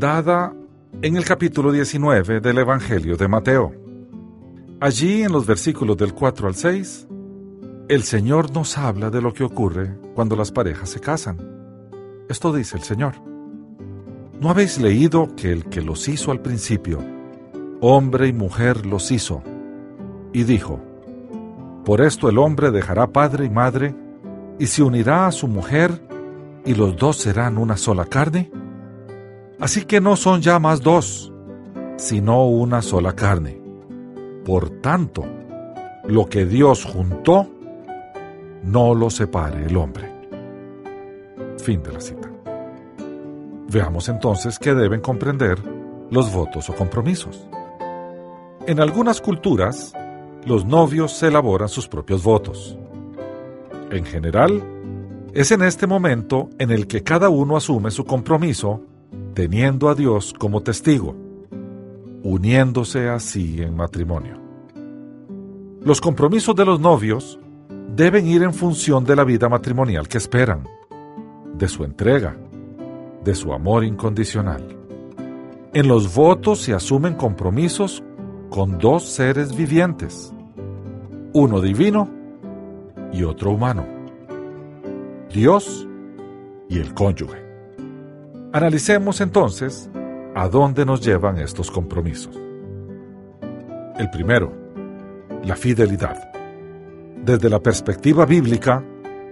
dada en el capítulo 19 del Evangelio de Mateo. Allí, en los versículos del 4 al 6, el Señor nos habla de lo que ocurre cuando las parejas se casan. Esto dice el Señor. ¿No habéis leído que el que los hizo al principio, hombre y mujer los hizo, y dijo, por esto el hombre dejará padre y madre, y se unirá a su mujer, y los dos serán una sola carne? Así que no son ya más dos, sino una sola carne. Por tanto, lo que Dios juntó, no lo separe el hombre. Fin de la cita. Veamos entonces qué deben comprender los votos o compromisos. En algunas culturas, los novios elaboran sus propios votos. En general, es en este momento en el que cada uno asume su compromiso teniendo a Dios como testigo, uniéndose así en matrimonio. Los compromisos de los novios deben ir en función de la vida matrimonial que esperan, de su entrega, de su amor incondicional. En los votos se asumen compromisos con dos seres vivientes, uno divino y otro humano, Dios y el cónyuge. Analicemos entonces a dónde nos llevan estos compromisos. El primero, la fidelidad. Desde la perspectiva bíblica,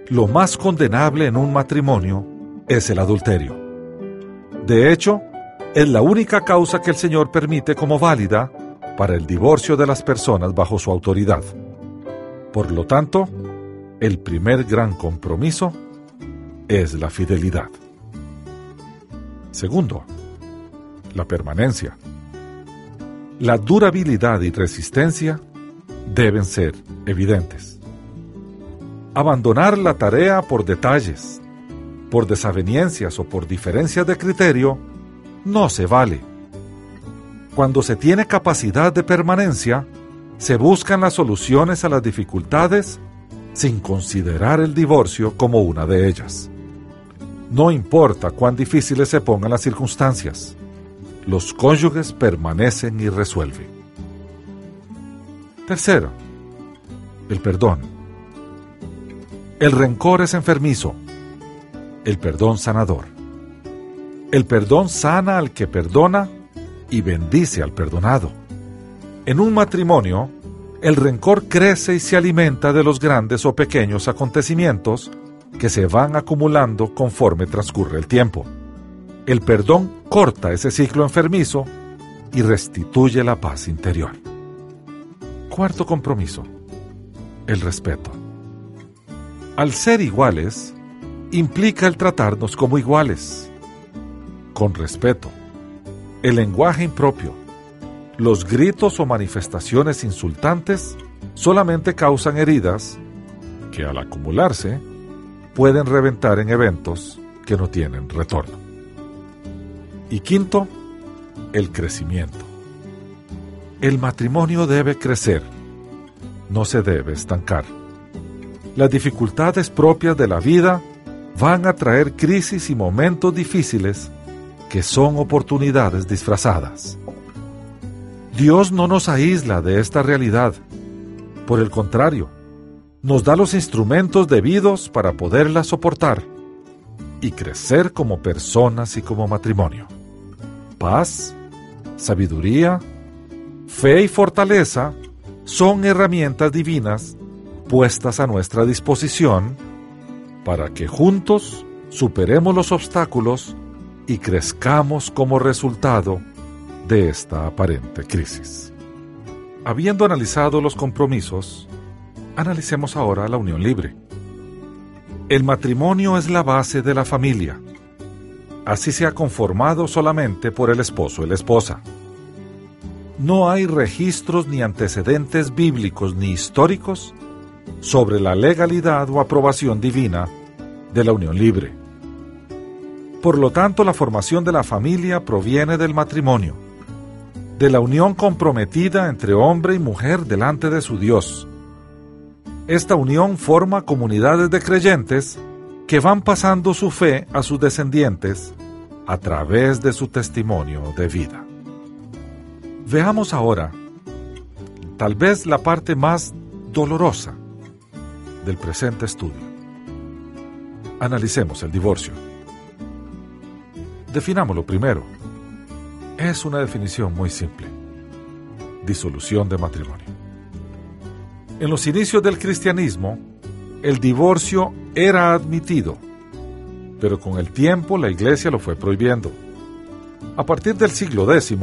lo más condenable en un matrimonio es el adulterio. De hecho, es la única causa que el Señor permite como válida para el divorcio de las personas bajo su autoridad. Por lo tanto, el primer gran compromiso es la fidelidad. Segundo, la permanencia. La durabilidad y resistencia deben ser evidentes. Abandonar la tarea por detalles, por desavenencias o por diferencias de criterio no se vale. Cuando se tiene capacidad de permanencia, se buscan las soluciones a las dificultades sin considerar el divorcio como una de ellas. No importa cuán difíciles se pongan las circunstancias, los cónyuges permanecen y resuelven. Tercero, el perdón. El rencor es enfermizo, el perdón sanador. El perdón sana al que perdona y bendice al perdonado. En un matrimonio, el rencor crece y se alimenta de los grandes o pequeños acontecimientos que se van acumulando conforme transcurre el tiempo. El perdón corta ese ciclo enfermizo y restituye la paz interior. Cuarto compromiso. El respeto. Al ser iguales, implica el tratarnos como iguales, con respeto. El lenguaje impropio, los gritos o manifestaciones insultantes solamente causan heridas que al acumularse pueden reventar en eventos que no tienen retorno. Y quinto, el crecimiento. El matrimonio debe crecer, no se debe estancar. Las dificultades propias de la vida van a traer crisis y momentos difíciles que son oportunidades disfrazadas. Dios no nos aísla de esta realidad. Por el contrario, nos da los instrumentos debidos para poderla soportar y crecer como personas y como matrimonio. Paz, sabiduría, fe y fortaleza son herramientas divinas puestas a nuestra disposición para que juntos superemos los obstáculos y crezcamos como resultado de esta aparente crisis. Habiendo analizado los compromisos, Analicemos ahora la unión libre. El matrimonio es la base de la familia. Así se ha conformado solamente por el esposo y la esposa. No hay registros ni antecedentes bíblicos ni históricos sobre la legalidad o aprobación divina de la unión libre. Por lo tanto, la formación de la familia proviene del matrimonio, de la unión comprometida entre hombre y mujer delante de su Dios, esta unión forma comunidades de creyentes que van pasando su fe a sus descendientes a través de su testimonio de vida. Veamos ahora, tal vez la parte más dolorosa del presente estudio. Analicemos el divorcio. Definámoslo primero. Es una definición muy simple. Disolución de matrimonio. En los inicios del cristianismo, el divorcio era admitido, pero con el tiempo la iglesia lo fue prohibiendo. A partir del siglo X,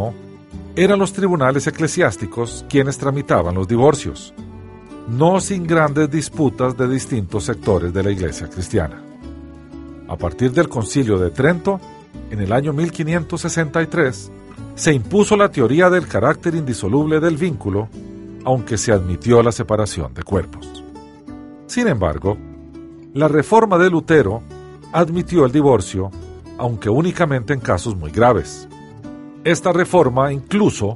eran los tribunales eclesiásticos quienes tramitaban los divorcios, no sin grandes disputas de distintos sectores de la iglesia cristiana. A partir del concilio de Trento, en el año 1563, se impuso la teoría del carácter indisoluble del vínculo, aunque se admitió la separación de cuerpos. Sin embargo, la reforma de Lutero admitió el divorcio, aunque únicamente en casos muy graves. Esta reforma incluso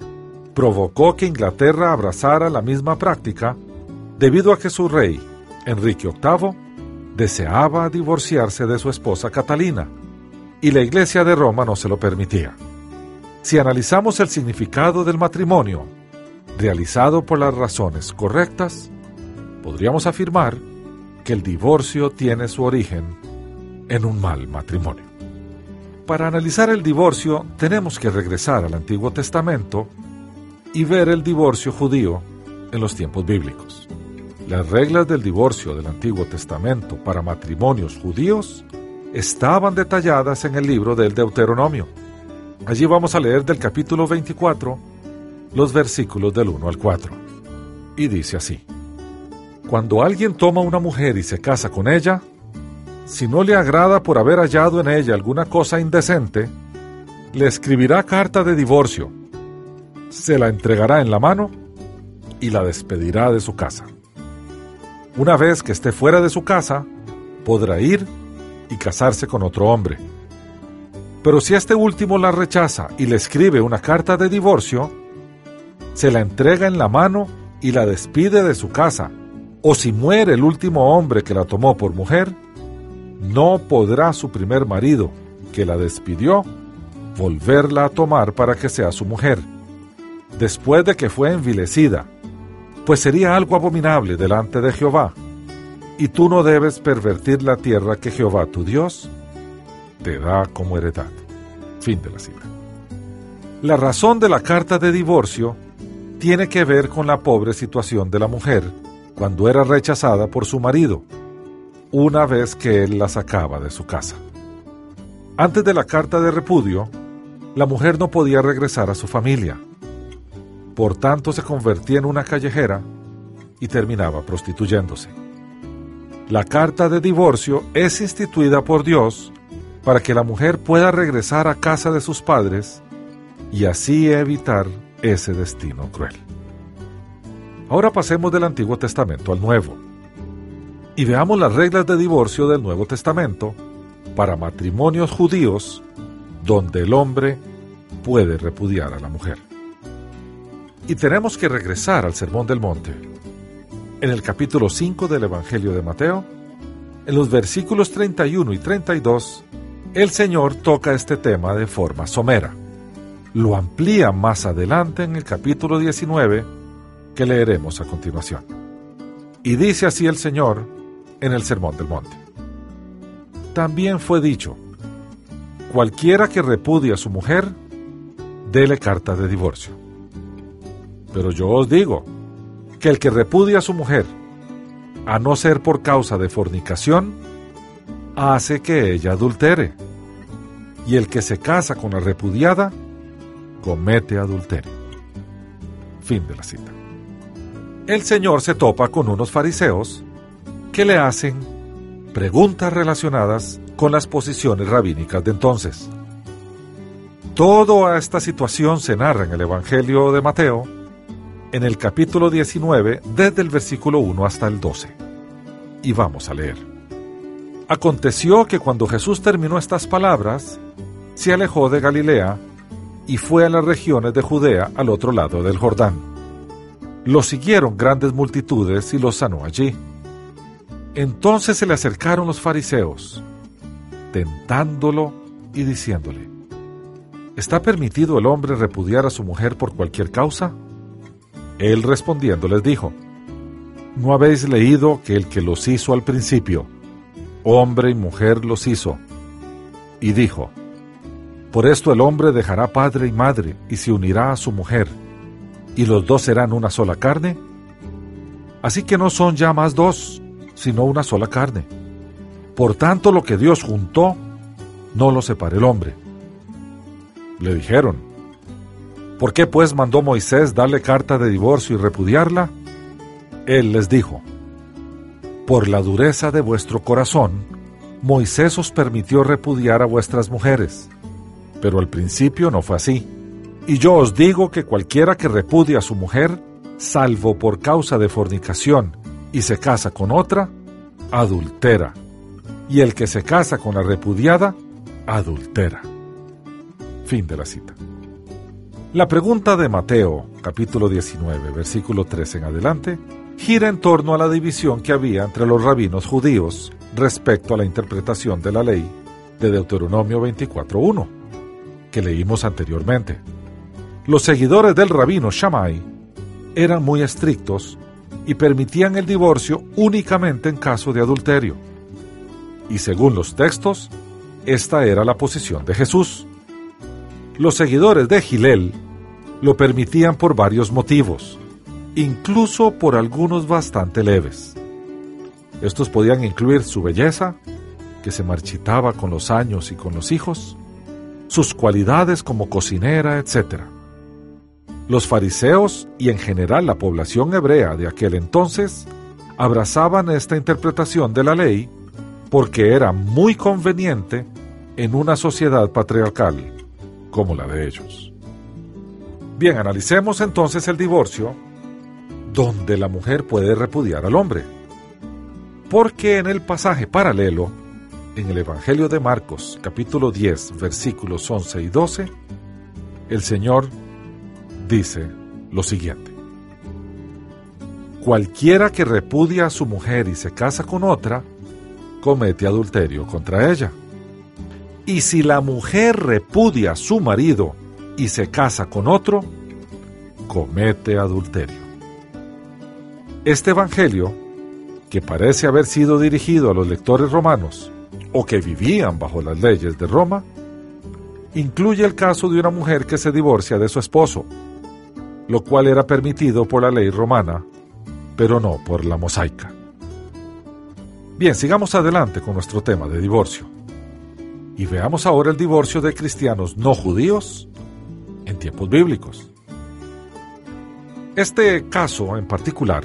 provocó que Inglaterra abrazara la misma práctica debido a que su rey, Enrique VIII, deseaba divorciarse de su esposa Catalina, y la Iglesia de Roma no se lo permitía. Si analizamos el significado del matrimonio, realizado por las razones correctas, podríamos afirmar que el divorcio tiene su origen en un mal matrimonio. Para analizar el divorcio tenemos que regresar al Antiguo Testamento y ver el divorcio judío en los tiempos bíblicos. Las reglas del divorcio del Antiguo Testamento para matrimonios judíos estaban detalladas en el libro del Deuteronomio. Allí vamos a leer del capítulo 24 los versículos del 1 al 4. Y dice así, Cuando alguien toma una mujer y se casa con ella, si no le agrada por haber hallado en ella alguna cosa indecente, le escribirá carta de divorcio, se la entregará en la mano y la despedirá de su casa. Una vez que esté fuera de su casa, podrá ir y casarse con otro hombre. Pero si este último la rechaza y le escribe una carta de divorcio, se la entrega en la mano y la despide de su casa. O si muere el último hombre que la tomó por mujer, no podrá su primer marido, que la despidió, volverla a tomar para que sea su mujer, después de que fue envilecida pues sería algo abominable delante de Jehová. Y tú no debes pervertir la tierra que Jehová tu Dios te da como heredad. Fin de la cita. La razón de la carta de divorcio tiene que ver con la pobre situación de la mujer cuando era rechazada por su marido, una vez que él la sacaba de su casa. Antes de la carta de repudio, la mujer no podía regresar a su familia por tanto se convertía en una callejera y terminaba prostituyéndose. La carta de divorcio es instituida por Dios para que la mujer pueda regresar a casa de sus padres y así evitar ese destino cruel. Ahora pasemos del Antiguo Testamento al Nuevo y veamos las reglas de divorcio del Nuevo Testamento para matrimonios judíos donde el hombre puede repudiar a la mujer. Y tenemos que regresar al Sermón del Monte. En el capítulo 5 del Evangelio de Mateo, en los versículos 31 y 32, el Señor toca este tema de forma somera. Lo amplía más adelante en el capítulo 19 que leeremos a continuación. Y dice así el Señor en el Sermón del Monte. También fue dicho, cualquiera que repudie a su mujer, dele carta de divorcio. Pero yo os digo que el que repudia a su mujer, a no ser por causa de fornicación, hace que ella adultere. Y el que se casa con la repudiada, comete adulterio. Fin de la cita. El Señor se topa con unos fariseos que le hacen preguntas relacionadas con las posiciones rabínicas de entonces. Toda esta situación se narra en el Evangelio de Mateo, en el capítulo 19 desde el versículo 1 hasta el 12. Y vamos a leer. Aconteció que cuando Jesús terminó estas palabras, se alejó de Galilea y fue a las regiones de Judea al otro lado del Jordán. Lo siguieron grandes multitudes y los sanó allí. Entonces se le acercaron los fariseos, tentándolo y diciéndole, ¿está permitido el hombre repudiar a su mujer por cualquier causa? Él respondiendo les dijo, ¿no habéis leído que el que los hizo al principio, hombre y mujer los hizo? Y dijo, Por esto el hombre dejará padre y madre y se unirá a su mujer, y los dos serán una sola carne. Así que no son ya más dos, sino una sola carne. Por tanto, lo que Dios juntó, no lo separe el hombre. Le dijeron, ¿por qué pues mandó Moisés darle carta de divorcio y repudiarla? Él les dijo, por la dureza de vuestro corazón, Moisés os permitió repudiar a vuestras mujeres, pero al principio no fue así. Y yo os digo que cualquiera que repudia a su mujer, salvo por causa de fornicación, y se casa con otra, adultera. Y el que se casa con la repudiada, adultera. Fin de la cita. La pregunta de Mateo, capítulo 19, versículo 3 en adelante, gira en torno a la división que había entre los rabinos judíos respecto a la interpretación de la ley de Deuteronomio 24.1, que leímos anteriormente. Los seguidores del rabino Shammai eran muy estrictos y permitían el divorcio únicamente en caso de adulterio. Y según los textos, esta era la posición de Jesús. Los seguidores de Gilel lo permitían por varios motivos, incluso por algunos bastante leves. Estos podían incluir su belleza, que se marchitaba con los años y con los hijos, sus cualidades como cocinera, etc. Los fariseos y en general la población hebrea de aquel entonces abrazaban esta interpretación de la ley porque era muy conveniente en una sociedad patriarcal como la de ellos. Bien, analicemos entonces el divorcio donde la mujer puede repudiar al hombre. Porque en el pasaje paralelo, en el Evangelio de Marcos capítulo 10 versículos 11 y 12, el Señor dice lo siguiente. Cualquiera que repudia a su mujer y se casa con otra, comete adulterio contra ella. Y si la mujer repudia a su marido y se casa con otro, comete adulterio. Este Evangelio, que parece haber sido dirigido a los lectores romanos o que vivían bajo las leyes de Roma, incluye el caso de una mujer que se divorcia de su esposo, lo cual era permitido por la ley romana, pero no por la mosaica. Bien, sigamos adelante con nuestro tema de divorcio. Y veamos ahora el divorcio de cristianos no judíos en tiempos bíblicos. Este caso en particular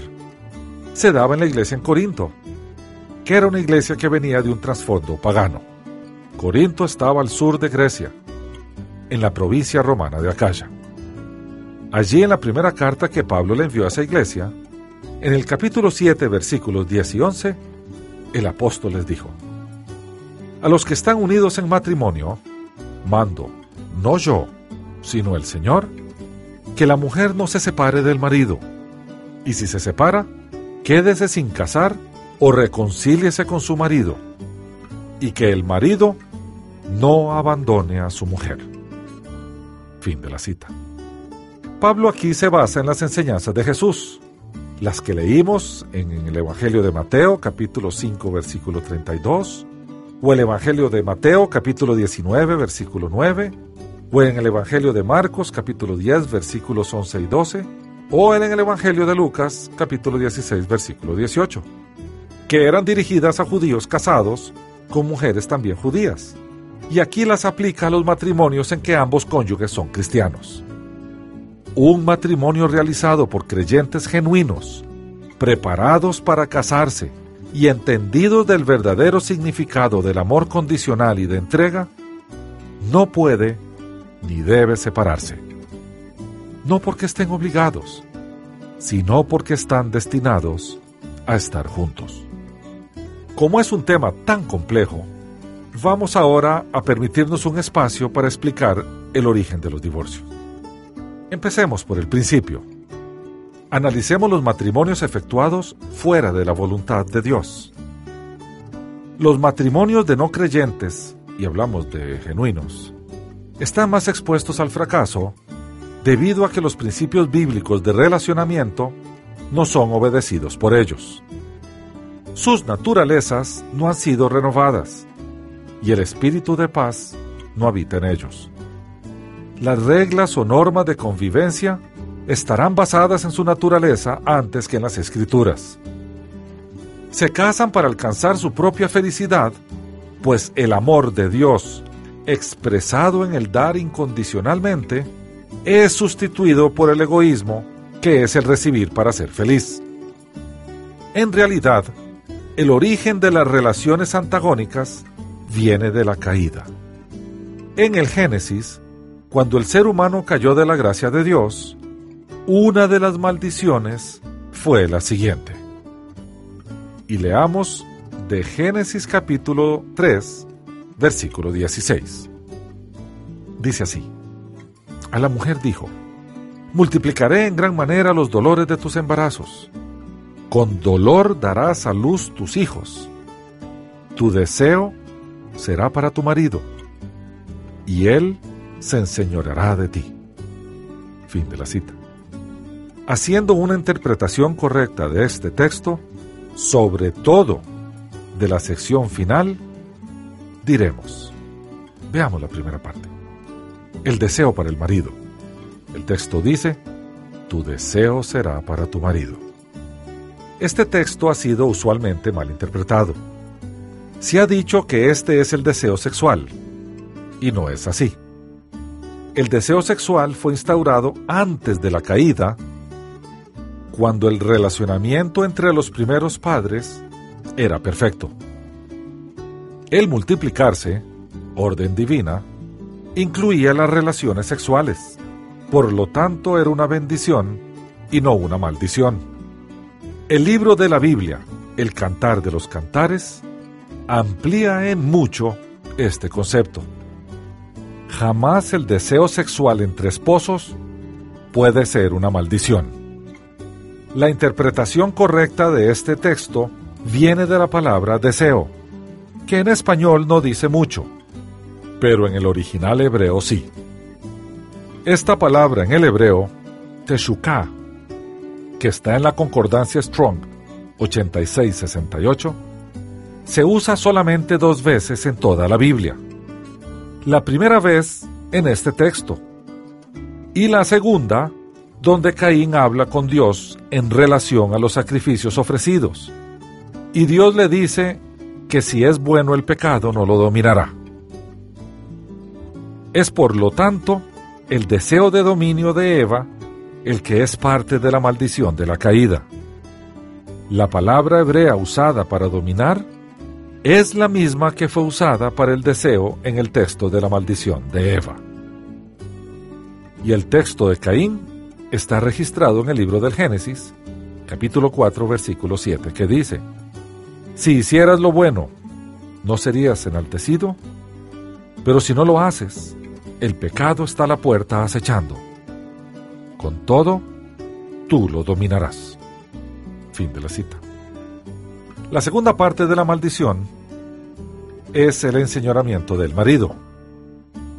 se daba en la iglesia en Corinto, que era una iglesia que venía de un trasfondo pagano. Corinto estaba al sur de Grecia, en la provincia romana de Acaya. Allí en la primera carta que Pablo le envió a esa iglesia, en el capítulo 7, versículos 10 y 11, el apóstol les dijo, a los que están unidos en matrimonio, mando, no yo, sino el Señor, que la mujer no se separe del marido, y si se separa, quédese sin casar o reconcíliese con su marido, y que el marido no abandone a su mujer. Fin de la cita. Pablo aquí se basa en las enseñanzas de Jesús, las que leímos en el Evangelio de Mateo capítulo 5 versículo 32, o el Evangelio de Mateo capítulo 19 versículo 9, o en el Evangelio de Marcos capítulo 10 versículos 11 y 12, o en el Evangelio de Lucas capítulo 16 versículo 18, que eran dirigidas a judíos casados con mujeres también judías. Y aquí las aplica a los matrimonios en que ambos cónyuges son cristianos. Un matrimonio realizado por creyentes genuinos, preparados para casarse, y entendidos del verdadero significado del amor condicional y de entrega, no puede ni debe separarse. No porque estén obligados, sino porque están destinados a estar juntos. Como es un tema tan complejo, vamos ahora a permitirnos un espacio para explicar el origen de los divorcios. Empecemos por el principio. Analicemos los matrimonios efectuados fuera de la voluntad de Dios. Los matrimonios de no creyentes, y hablamos de genuinos, están más expuestos al fracaso debido a que los principios bíblicos de relacionamiento no son obedecidos por ellos. Sus naturalezas no han sido renovadas y el espíritu de paz no habita en ellos. las reglas o normas de convivencia estarán basadas en su naturaleza antes que en las escrituras. Se casan para alcanzar su propia felicidad, pues el amor de Dios, expresado en el dar incondicionalmente, es sustituido por el egoísmo, que es el recibir para ser feliz. En realidad, el origen de las relaciones antagónicas viene de la caída. En el Génesis, cuando el ser humano cayó de la gracia de Dios, una de las maldiciones fue la siguiente. Y leamos de Génesis capítulo 3, versículo 16. Dice así, a la mujer dijo, multiplicaré en gran manera los dolores de tus embarazos, con dolor darás a luz tus hijos, tu deseo será para tu marido, y él se enseñoreará de ti. Fin de la cita. Haciendo una interpretación correcta de este texto, sobre todo de la sección final, diremos, veamos la primera parte, el deseo para el marido. El texto dice, tu deseo será para tu marido. Este texto ha sido usualmente mal interpretado. Se ha dicho que este es el deseo sexual, y no es así. El deseo sexual fue instaurado antes de la caída, cuando el relacionamiento entre los primeros padres era perfecto. El multiplicarse, orden divina, incluía las relaciones sexuales, por lo tanto era una bendición y no una maldición. El libro de la Biblia, el Cantar de los Cantares, amplía en mucho este concepto. Jamás el deseo sexual entre esposos puede ser una maldición. La interpretación correcta de este texto viene de la palabra deseo, que en español no dice mucho, pero en el original hebreo sí. Esta palabra en el hebreo, teshuká, que está en la concordancia Strong 8668, se usa solamente dos veces en toda la Biblia. La primera vez en este texto y la segunda donde Caín habla con Dios en relación a los sacrificios ofrecidos. Y Dios le dice que si es bueno el pecado no lo dominará. Es por lo tanto el deseo de dominio de Eva el que es parte de la maldición de la caída. La palabra hebrea usada para dominar es la misma que fue usada para el deseo en el texto de la maldición de Eva. Y el texto de Caín está registrado en el libro del Génesis, capítulo 4, versículo 7, que dice, Si hicieras lo bueno, no serías enaltecido, pero si no lo haces, el pecado está a la puerta acechando. Con todo, tú lo dominarás. Fin de la cita. La segunda parte de la maldición es el enseñoramiento del marido.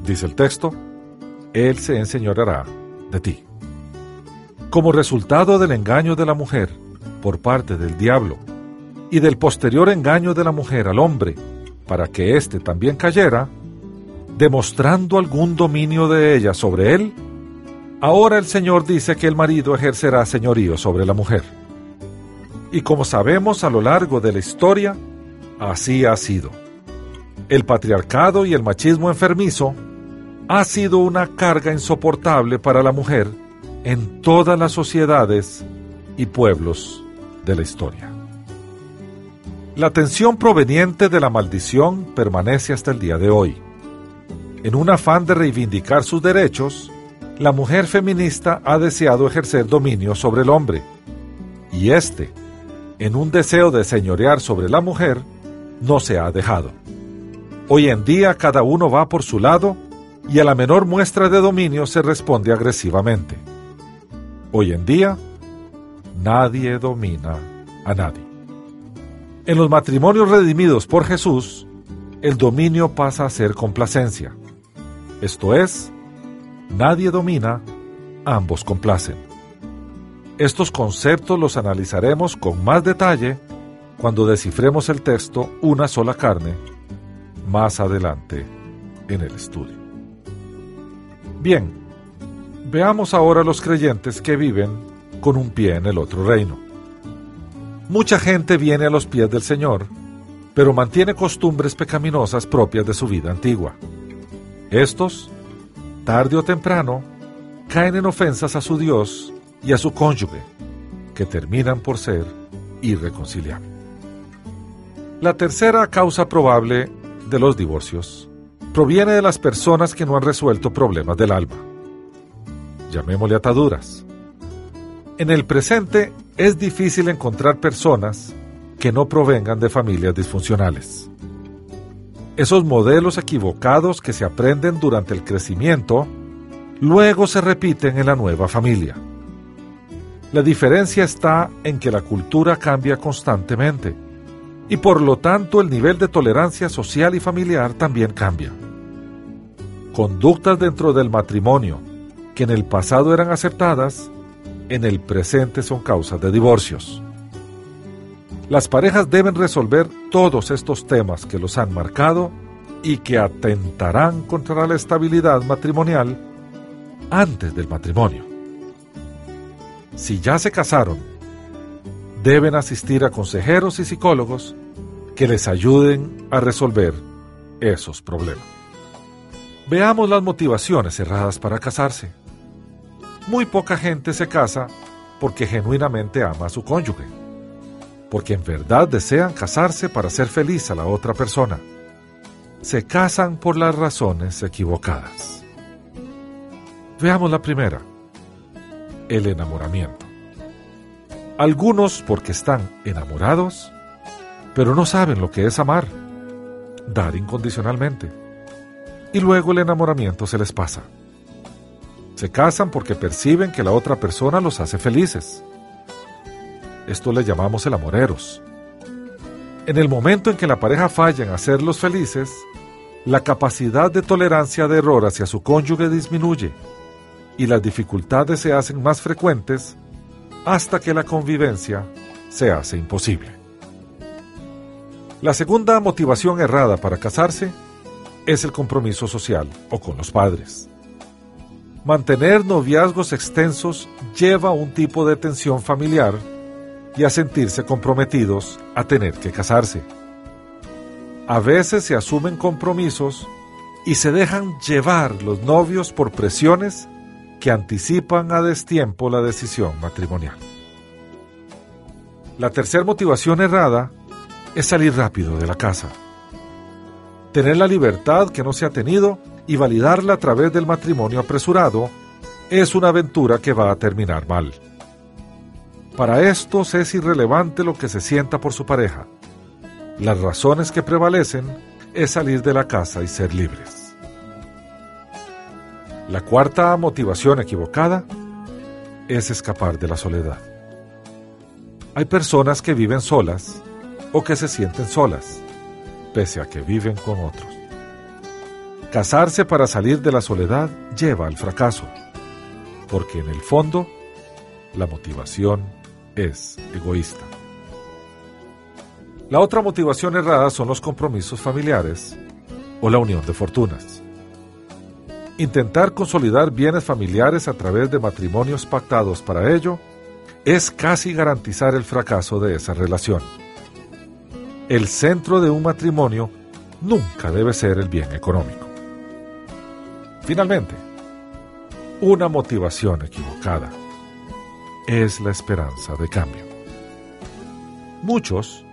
Dice el texto, Él se enseñoreará de ti. Como resultado del engaño de la mujer por parte del diablo y del posterior engaño de la mujer al hombre para que éste también cayera, demostrando algún dominio de ella sobre él, ahora el Señor dice que el marido ejercerá señorío sobre la mujer. Y como sabemos a lo largo de la historia, así ha sido. El patriarcado y el machismo enfermizo ha sido una carga insoportable para la mujer en todas las sociedades y pueblos de la historia. La tensión proveniente de la maldición permanece hasta el día de hoy. En un afán de reivindicar sus derechos, la mujer feminista ha deseado ejercer dominio sobre el hombre, y éste, en un deseo de señorear sobre la mujer, no se ha dejado. Hoy en día cada uno va por su lado y a la menor muestra de dominio se responde agresivamente. Hoy en día, nadie domina a nadie. En los matrimonios redimidos por Jesús, el dominio pasa a ser complacencia. Esto es, nadie domina, ambos complacen. Estos conceptos los analizaremos con más detalle cuando descifremos el texto Una sola carne más adelante en el estudio. Bien, veamos ahora los creyentes que viven con un pie en el otro reino. Mucha gente viene a los pies del Señor, pero mantiene costumbres pecaminosas propias de su vida antigua. Estos, tarde o temprano, caen en ofensas a su Dios y a su cónyuge, que terminan por ser irreconciliables. La tercera causa probable de los divorcios proviene de las personas que no han resuelto problemas del alma. Llamémosle ataduras. En el presente es difícil encontrar personas que no provengan de familias disfuncionales. Esos modelos equivocados que se aprenden durante el crecimiento luego se repiten en la nueva familia. La diferencia está en que la cultura cambia constantemente y por lo tanto el nivel de tolerancia social y familiar también cambia. Conductas dentro del matrimonio que en el pasado eran aceptadas, en el presente son causas de divorcios. Las parejas deben resolver todos estos temas que los han marcado y que atentarán contra la estabilidad matrimonial antes del matrimonio. Si ya se casaron, deben asistir a consejeros y psicólogos que les ayuden a resolver esos problemas. Veamos las motivaciones erradas para casarse. Muy poca gente se casa porque genuinamente ama a su cónyuge, porque en verdad desean casarse para ser feliz a la otra persona. Se casan por las razones equivocadas. Veamos la primera, el enamoramiento. Algunos porque están enamorados, pero no saben lo que es amar, dar incondicionalmente. Y luego el enamoramiento se les pasa. Se casan porque perciben que la otra persona los hace felices. Esto le llamamos el amoreros. En el momento en que la pareja falla en hacerlos felices, la capacidad de tolerancia de error hacia su cónyuge disminuye y las dificultades se hacen más frecuentes hasta que la convivencia se hace imposible. La segunda motivación errada para casarse es el compromiso social o con los padres. Mantener noviazgos extensos lleva a un tipo de tensión familiar y a sentirse comprometidos a tener que casarse. A veces se asumen compromisos y se dejan llevar los novios por presiones que anticipan a destiempo la decisión matrimonial. La tercera motivación errada es salir rápido de la casa. Tener la libertad que no se ha tenido y validarla a través del matrimonio apresurado es una aventura que va a terminar mal. Para estos es irrelevante lo que se sienta por su pareja. Las razones que prevalecen es salir de la casa y ser libres. La cuarta motivación equivocada es escapar de la soledad. Hay personas que viven solas o que se sienten solas, pese a que viven con otros. Casarse para salir de la soledad lleva al fracaso, porque en el fondo la motivación es egoísta. La otra motivación errada son los compromisos familiares o la unión de fortunas. Intentar consolidar bienes familiares a través de matrimonios pactados para ello es casi garantizar el fracaso de esa relación. El centro de un matrimonio nunca debe ser el bien económico. Finalmente, una motivación equivocada es la esperanza de cambio. Muchos,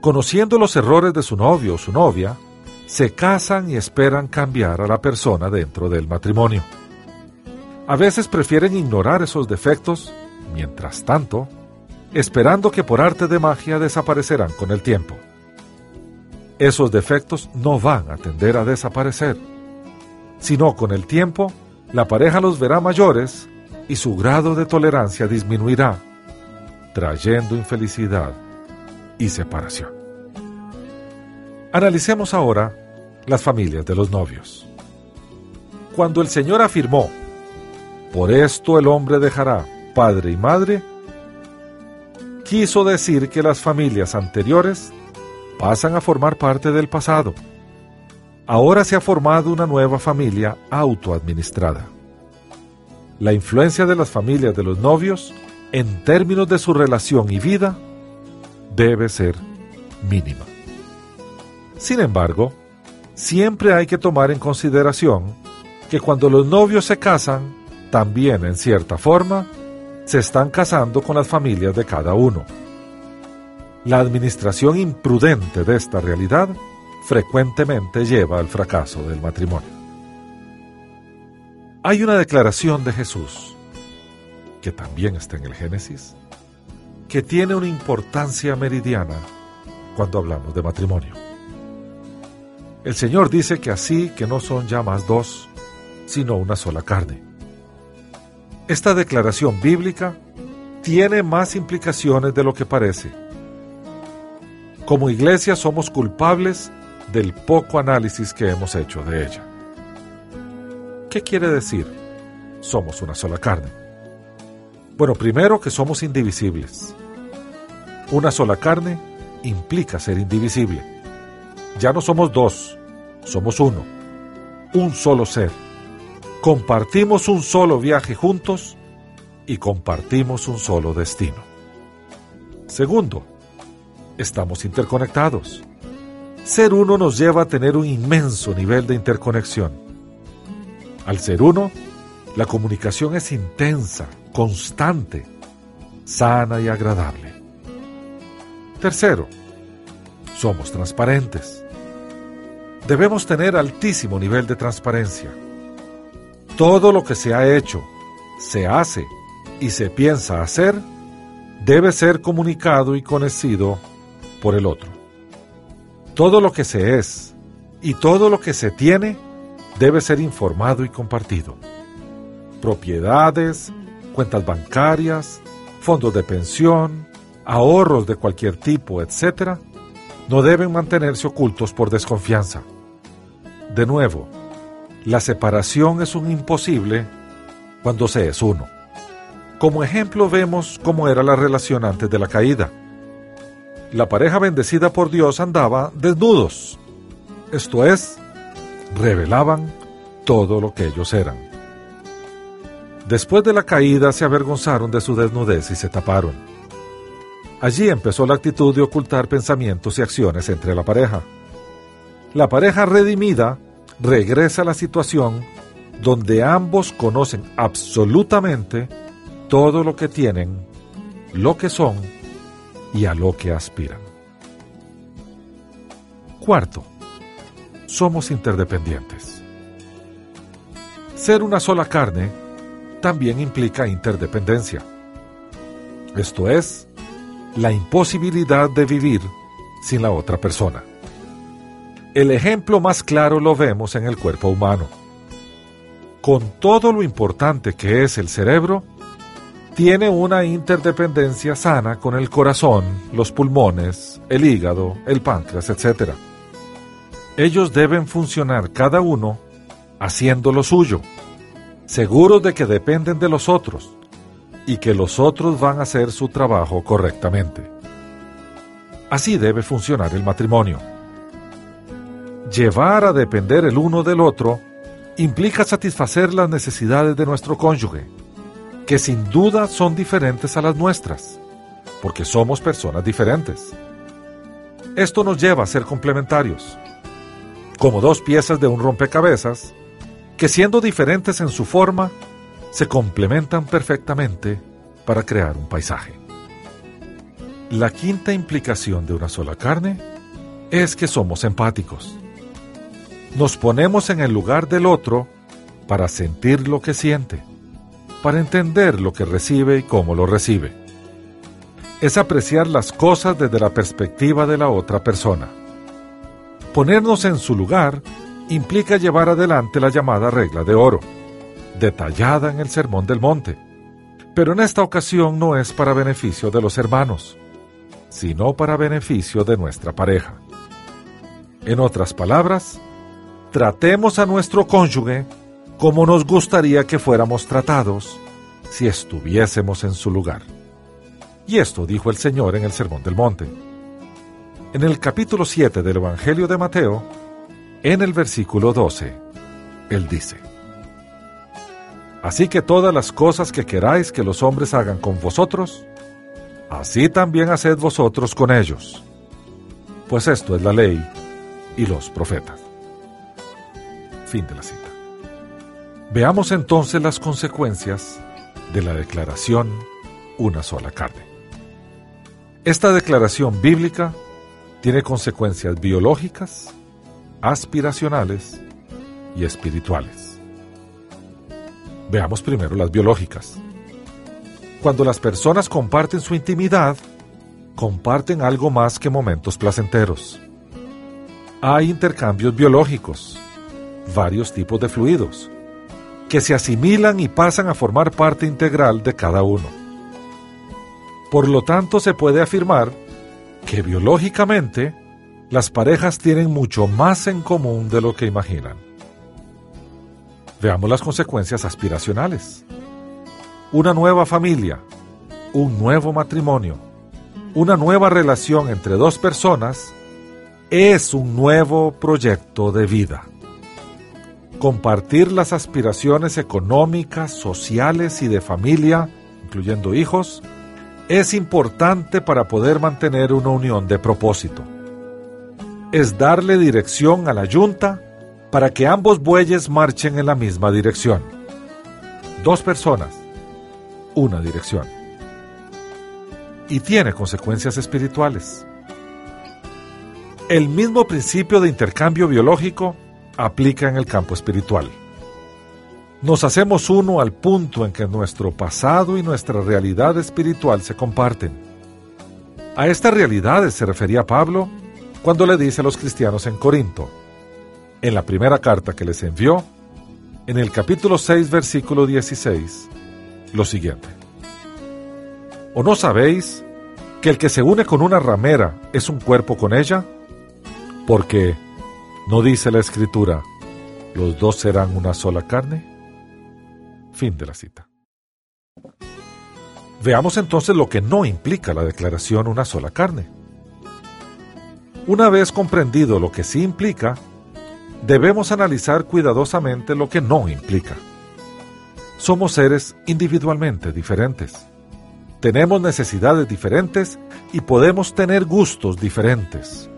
conociendo los errores de su novio o su novia, se casan y esperan cambiar a la persona dentro del matrimonio. A veces prefieren ignorar esos defectos, mientras tanto, esperando que por arte de magia desaparecerán con el tiempo. Esos defectos no van a tender a desaparecer, sino con el tiempo la pareja los verá mayores y su grado de tolerancia disminuirá, trayendo infelicidad y separación. Analicemos ahora las familias de los novios. Cuando el Señor afirmó, por esto el hombre dejará padre y madre, quiso decir que las familias anteriores pasan a formar parte del pasado. Ahora se ha formado una nueva familia autoadministrada. la influencia de las familias de los novios en términos de su relación y vida debe ser mínima. Sin embargo, siempre hay que tomar en consideración que cuando los novios se casan, también en cierta forma, se están casando con las familias de cada uno. La administración imprudente de esta realidad frecuentemente lleva al fracaso del matrimonio. Hay una declaración de Jesús, que también está en el Génesis, que tiene una importancia meridiana cuando hablamos de matrimonio. El Señor dice que así que no son ya más dos, sino una sola carne. Esta declaración bíblica tiene más implicaciones de lo que parece. Como iglesia somos culpables del poco análisis que hemos hecho de ella. ¿Qué quiere decir? Somos una sola carne. Bueno, primero que somos indivisibles. Una sola carne implica ser indivisible. Ya no somos dos, somos uno, un solo ser. Compartimos un solo viaje juntos y compartimos un solo destino. Segundo, estamos interconectados. Ser uno nos lleva a tener un inmenso nivel de interconexión al ser uno, la comunicación es intensa, constante, sana y agradable. Tercero, somos transparentes. Debemos tener altísimo nivel de transparencia. Todo lo que se ha hecho, se hace y se piensa hacer debe ser comunicado y conocido por el otro. Todo lo que se es y todo lo que se tiene debe ser informado y compartido. Propiedades, cuentas bancarias, fondos de pensión, ahorros de cualquier tipo, etc., no deben mantenerse ocultos por desconfianza. De nuevo, la separación es un imposible cuando se es uno. Como ejemplo vemos cómo era la relación antes de la caída. La pareja bendecida por Dios andaba desnudos, esto es, revelaban todo lo que ellos eran. Después de la caída se avergonzaron de su desnudez y se taparon. Allí empezó la actitud de ocultar pensamientos y acciones entre la pareja. La pareja redimida regresa a la situación donde ambos conocen absolutamente todo lo que tienen, lo que son y a lo que aspiran. Cuarto, somos interdependientes. Ser una sola carne también implica interdependencia. Esto es, la imposibilidad de vivir sin la otra persona. El ejemplo más claro lo vemos en el cuerpo humano. Con todo lo importante que es el cerebro, tiene una interdependencia sana con el corazón, los pulmones, el hígado, el páncreas, etc ellos deben funcionar cada uno haciendo lo suyo, seguros de que dependen de los otros y que los otros van a hacer su trabajo correctamente. Así debe funcionar el matrimonio. Llevar a depender el uno del otro implica satisfacer las necesidades de nuestro cónyuge, que sin duda son diferentes a las nuestras, porque somos personas diferentes. Esto nos lleva a ser complementarios como dos piezas de un rompecabezas que siendo diferentes en su forma, se complementan perfectamente para crear un paisaje. La quinta implicación de una sola carne es que somos empáticos. Nos ponemos en el lugar del otro para sentir lo que siente, para entender lo que recibe y cómo lo recibe. Es apreciar las cosas desde la perspectiva de la otra persona. Ponernos en su lugar implica llevar adelante la llamada regla de oro, detallada en el Sermón del Monte, pero en esta ocasión no es para beneficio de los hermanos, sino para beneficio de nuestra pareja. En otras palabras, tratemos a nuestro cónyuge como nos gustaría que fuéramos tratados si estuviésemos en su lugar. Y esto dijo el Señor en el Sermón del Monte. En el capítulo 7 del Evangelio de Mateo, en el versículo 12, Él dice, Así que todas las cosas que queráis que los hombres hagan con vosotros, así también haced vosotros con ellos. Pues esto es la ley y los profetas. Fin de la cita. Veamos entonces las consecuencias de la declaración una sola carne. Esta declaración bíblica tiene consecuencias biológicas, aspiracionales y espirituales. Veamos primero las biológicas. Cuando las personas comparten su intimidad, comparten algo más que momentos placenteros. Hay intercambios biológicos, varios tipos de fluidos, que se asimilan y pasan a formar parte integral de cada uno. Por lo tanto, se puede afirmar que biológicamente las parejas tienen mucho más en común de lo que imaginan. Veamos las consecuencias aspiracionales. Una nueva familia, un nuevo matrimonio, una nueva relación entre dos personas es un nuevo proyecto de vida. Compartir las aspiraciones económicas, sociales y de familia, incluyendo hijos, es importante para poder mantener una unión de propósito. Es darle dirección a la yunta para que ambos bueyes marchen en la misma dirección. Dos personas, una dirección. Y tiene consecuencias espirituales. El mismo principio de intercambio biológico aplica en el campo espiritual. Nos hacemos uno al punto en que nuestro pasado y nuestra realidad espiritual se comparten. A estas realidades se refería Pablo cuando le dice a los cristianos en Corinto, en la primera carta que les envió, en el capítulo 6, versículo 16, lo siguiente. ¿O no sabéis que el que se une con una ramera es un cuerpo con ella? Porque ¿No dice la escritura, los dos serán una sola carne? Fin de la cita. Veamos entonces lo que no implica la declaración una sola carne. Una vez comprendido lo que sí implica, debemos analizar cuidadosamente lo que no implica. Somos seres individualmente diferentes. Tenemos necesidades diferentes y podemos tener gustos diferentes.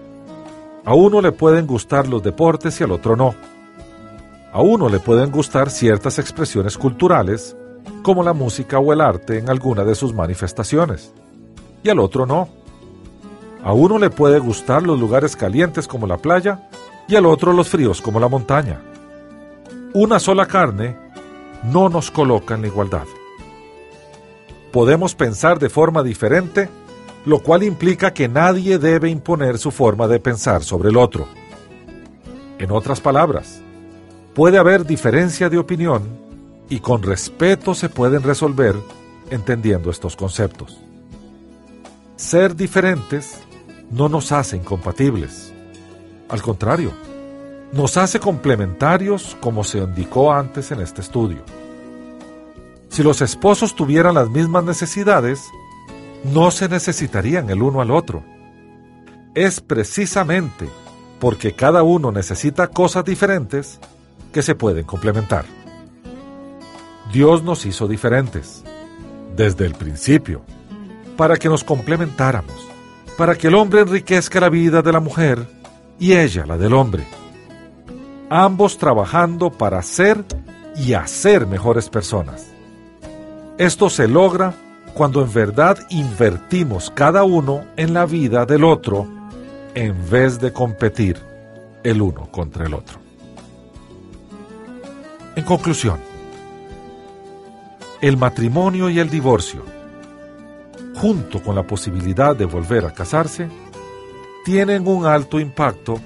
A uno le pueden gustar los deportes y al otro no. A uno le pueden gustar ciertas expresiones culturales, como la música o el arte en alguna de sus manifestaciones, y al otro no. A uno le puede gustar los lugares calientes como la playa y al otro los fríos como la montaña. Una sola carne no nos coloca en la igualdad. Podemos pensar de forma diferente lo cual implica que nadie debe imponer su forma de pensar sobre el otro. En otras palabras, puede haber diferencia de opinión y con respeto se pueden resolver entendiendo estos conceptos. Ser diferentes no nos hace incompatibles. Al contrario, nos hace complementarios como se indicó antes en este estudio. Si los esposos tuvieran las mismas necesidades, no se necesitarían el uno al otro. Es precisamente porque cada uno necesita cosas diferentes que se pueden complementar. Dios nos hizo diferentes, desde el principio, para que nos complementáramos, para que el hombre enriquezca la vida de la mujer y ella la del hombre, ambos trabajando para ser y hacer mejores personas. Esto se logra cuando en verdad invertimos cada uno en la vida del otro en vez de competir el uno contra el otro. En conclusión, el matrimonio y el divorcio, junto con la posibilidad de volver a casarse, tienen un alto impacto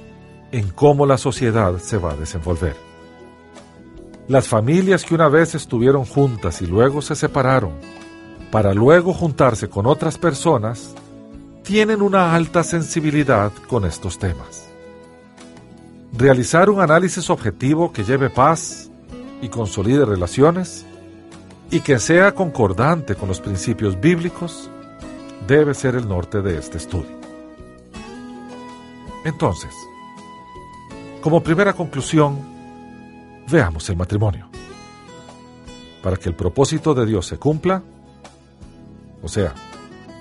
en cómo la sociedad se va a desenvolver. Las familias que una vez estuvieron juntas y luego se separaron para luego juntarse con otras personas, tienen una alta sensibilidad con estos temas. Realizar un análisis objetivo que lleve paz y consolide relaciones y que sea concordante con los principios bíblicos debe ser el norte de este estudio. Entonces, como primera conclusión, veamos el matrimonio. para que el propósito de Dios se cumpla, o sea,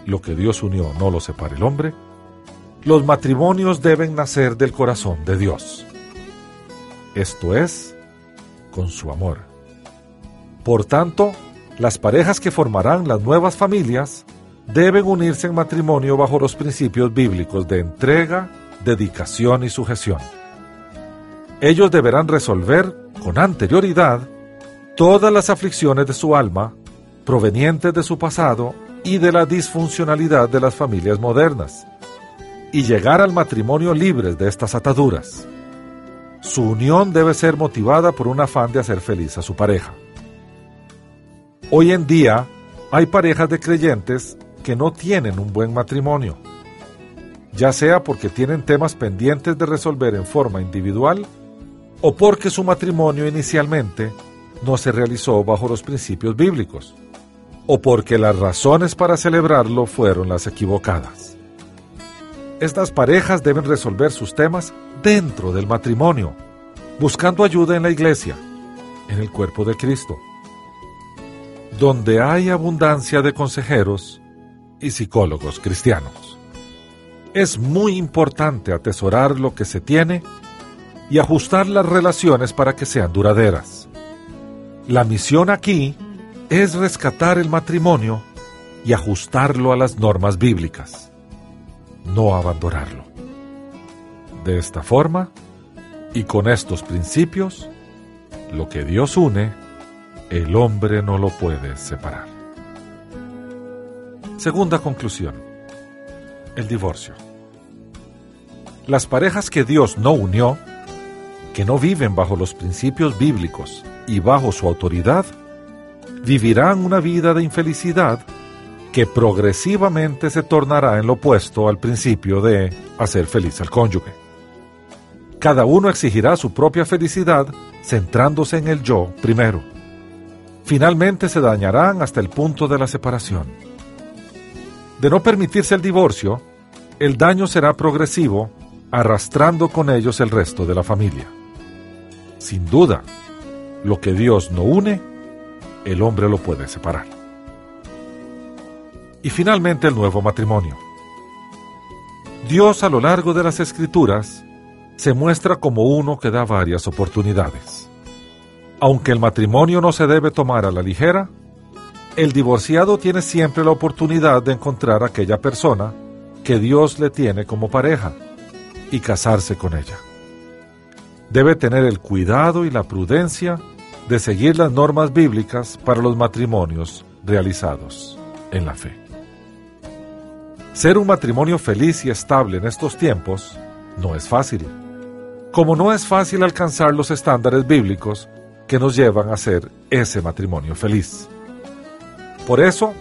lo que Dios unió no lo separe el hombre, los matrimonios deben nacer del corazón de Dios. Esto es, con su amor. Por tanto, las parejas que formarán las nuevas familias deben unirse en matrimonio bajo los principios bíblicos de entrega, dedicación y sujeción. Ellos deberán resolver con anterioridad todas las aflicciones de su alma provenientes de su pasado y de la disfuncionalidad de las familias modernas, y llegar al matrimonio libres de estas ataduras. Su unión debe ser motivada por un afán de hacer feliz a su pareja. Hoy en día hay parejas de creyentes que no tienen un buen matrimonio, ya sea porque tienen temas pendientes de resolver en forma individual o porque su matrimonio inicialmente no se realizó bajo los principios bíblicos, o porque las razones para celebrarlo fueron las equivocadas. Estas parejas deben resolver sus temas dentro del matrimonio, buscando ayuda en la iglesia, en el cuerpo de Cristo, donde hay abundancia de consejeros y psicólogos cristianos. Es muy importante atesorar lo que se tiene y ajustar las relaciones para que sean duraderas. La misión aquí es rescatar el matrimonio y ajustarlo a las normas bíblicas, no abandonarlo. De esta forma, y con estos principios, lo que Dios une, el hombre no lo puede separar. Segunda conclusión. El divorcio. Las parejas que Dios no unió, que no viven bajo los principios bíblicos y bajo su autoridad, vivirán una vida de infelicidad que progresivamente se tornará en lo opuesto al principio de hacer feliz al cónyuge. Cada uno exigirá su propia felicidad centrándose en el yo primero. Finalmente se dañarán hasta el punto de la separación. De no permitirse el divorcio, el daño será progresivo, arrastrando con ellos el resto de la familia. Sin duda, lo que Dios no une, el hombre lo puede separar. Y finalmente el nuevo matrimonio. Dios a lo largo de las escrituras se muestra como uno que da varias oportunidades. Aunque el matrimonio no se debe tomar a la ligera, el divorciado tiene siempre la oportunidad de encontrar a aquella persona que Dios le tiene como pareja y casarse con ella. Debe tener el cuidado y la prudencia de seguir las normas bíblicas para los matrimonios realizados en la fe. Ser un matrimonio feliz y estable en estos tiempos no es fácil, como no es fácil alcanzar los estándares bíblicos que nos llevan a ser ese matrimonio feliz. Por eso,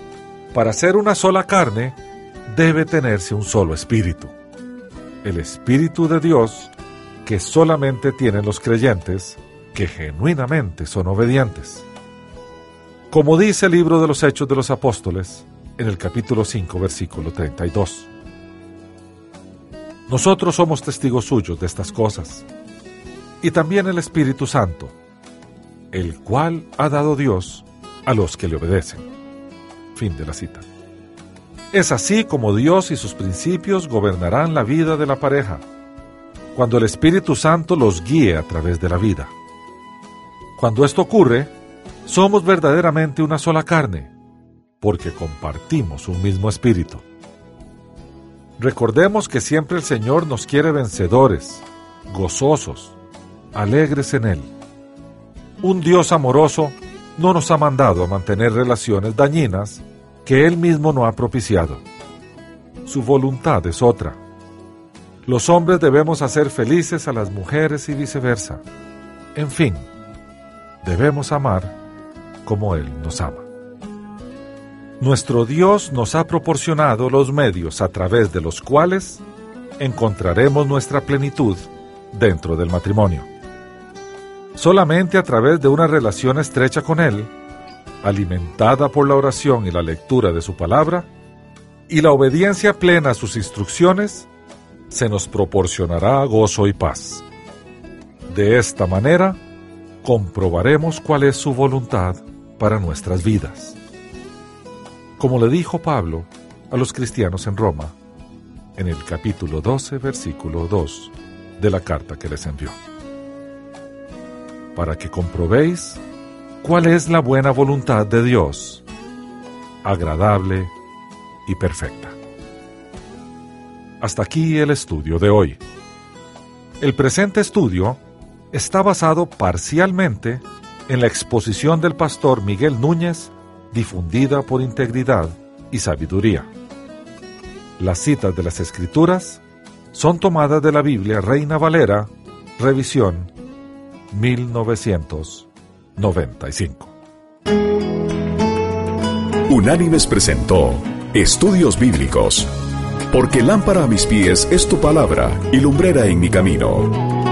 para ser una sola carne, debe tenerse un solo espíritu, el Espíritu de Dios que solamente tienen los creyentes que genuinamente son obedientes. Como dice el libro de los Hechos de los Apóstoles, en el capítulo 5, versículo 32. Nosotros somos testigos suyos de estas cosas, y también el Espíritu Santo, el cual ha dado Dios a los que le obedecen. Fin de la cita. Es así como Dios y sus principios gobernarán la vida de la pareja, cuando el Espíritu Santo los guíe a través de la vida. Cuando esto ocurre, somos verdaderamente una sola carne, porque compartimos un mismo espíritu. Recordemos que siempre el Señor nos quiere vencedores, gozosos, alegres en Él. Un Dios amoroso no nos ha mandado a mantener relaciones dañinas que Él mismo no ha propiciado. Su voluntad es otra. Los hombres debemos hacer felices a las mujeres y viceversa. En fin, debemos amar como Él nos ama. Nuestro Dios nos ha proporcionado los medios a través de los cuales encontraremos nuestra plenitud dentro del matrimonio. Solamente a través de una relación estrecha con Él, alimentada por la oración y la lectura de su palabra, y la obediencia plena a sus instrucciones, se nos proporcionará gozo y paz. De esta manera, comprobaremos cuál es su voluntad para nuestras vidas. Como le dijo Pablo a los cristianos en Roma, en el capítulo 12, versículo 2 de la carta que les envió. Para que comprobéis cuál es la buena voluntad de Dios, agradable y perfecta. Hasta aquí el estudio de hoy. El presente estudio está basado parcialmente en la exposición del pastor Miguel Núñez difundida por integridad y sabiduría. Las citas de las Escrituras son tomadas de la Biblia Reina Valera, revisión 1995. Unánimes presentó Estudios Bíblicos, porque lámpara a mis pies es tu palabra y lumbrera en mi camino.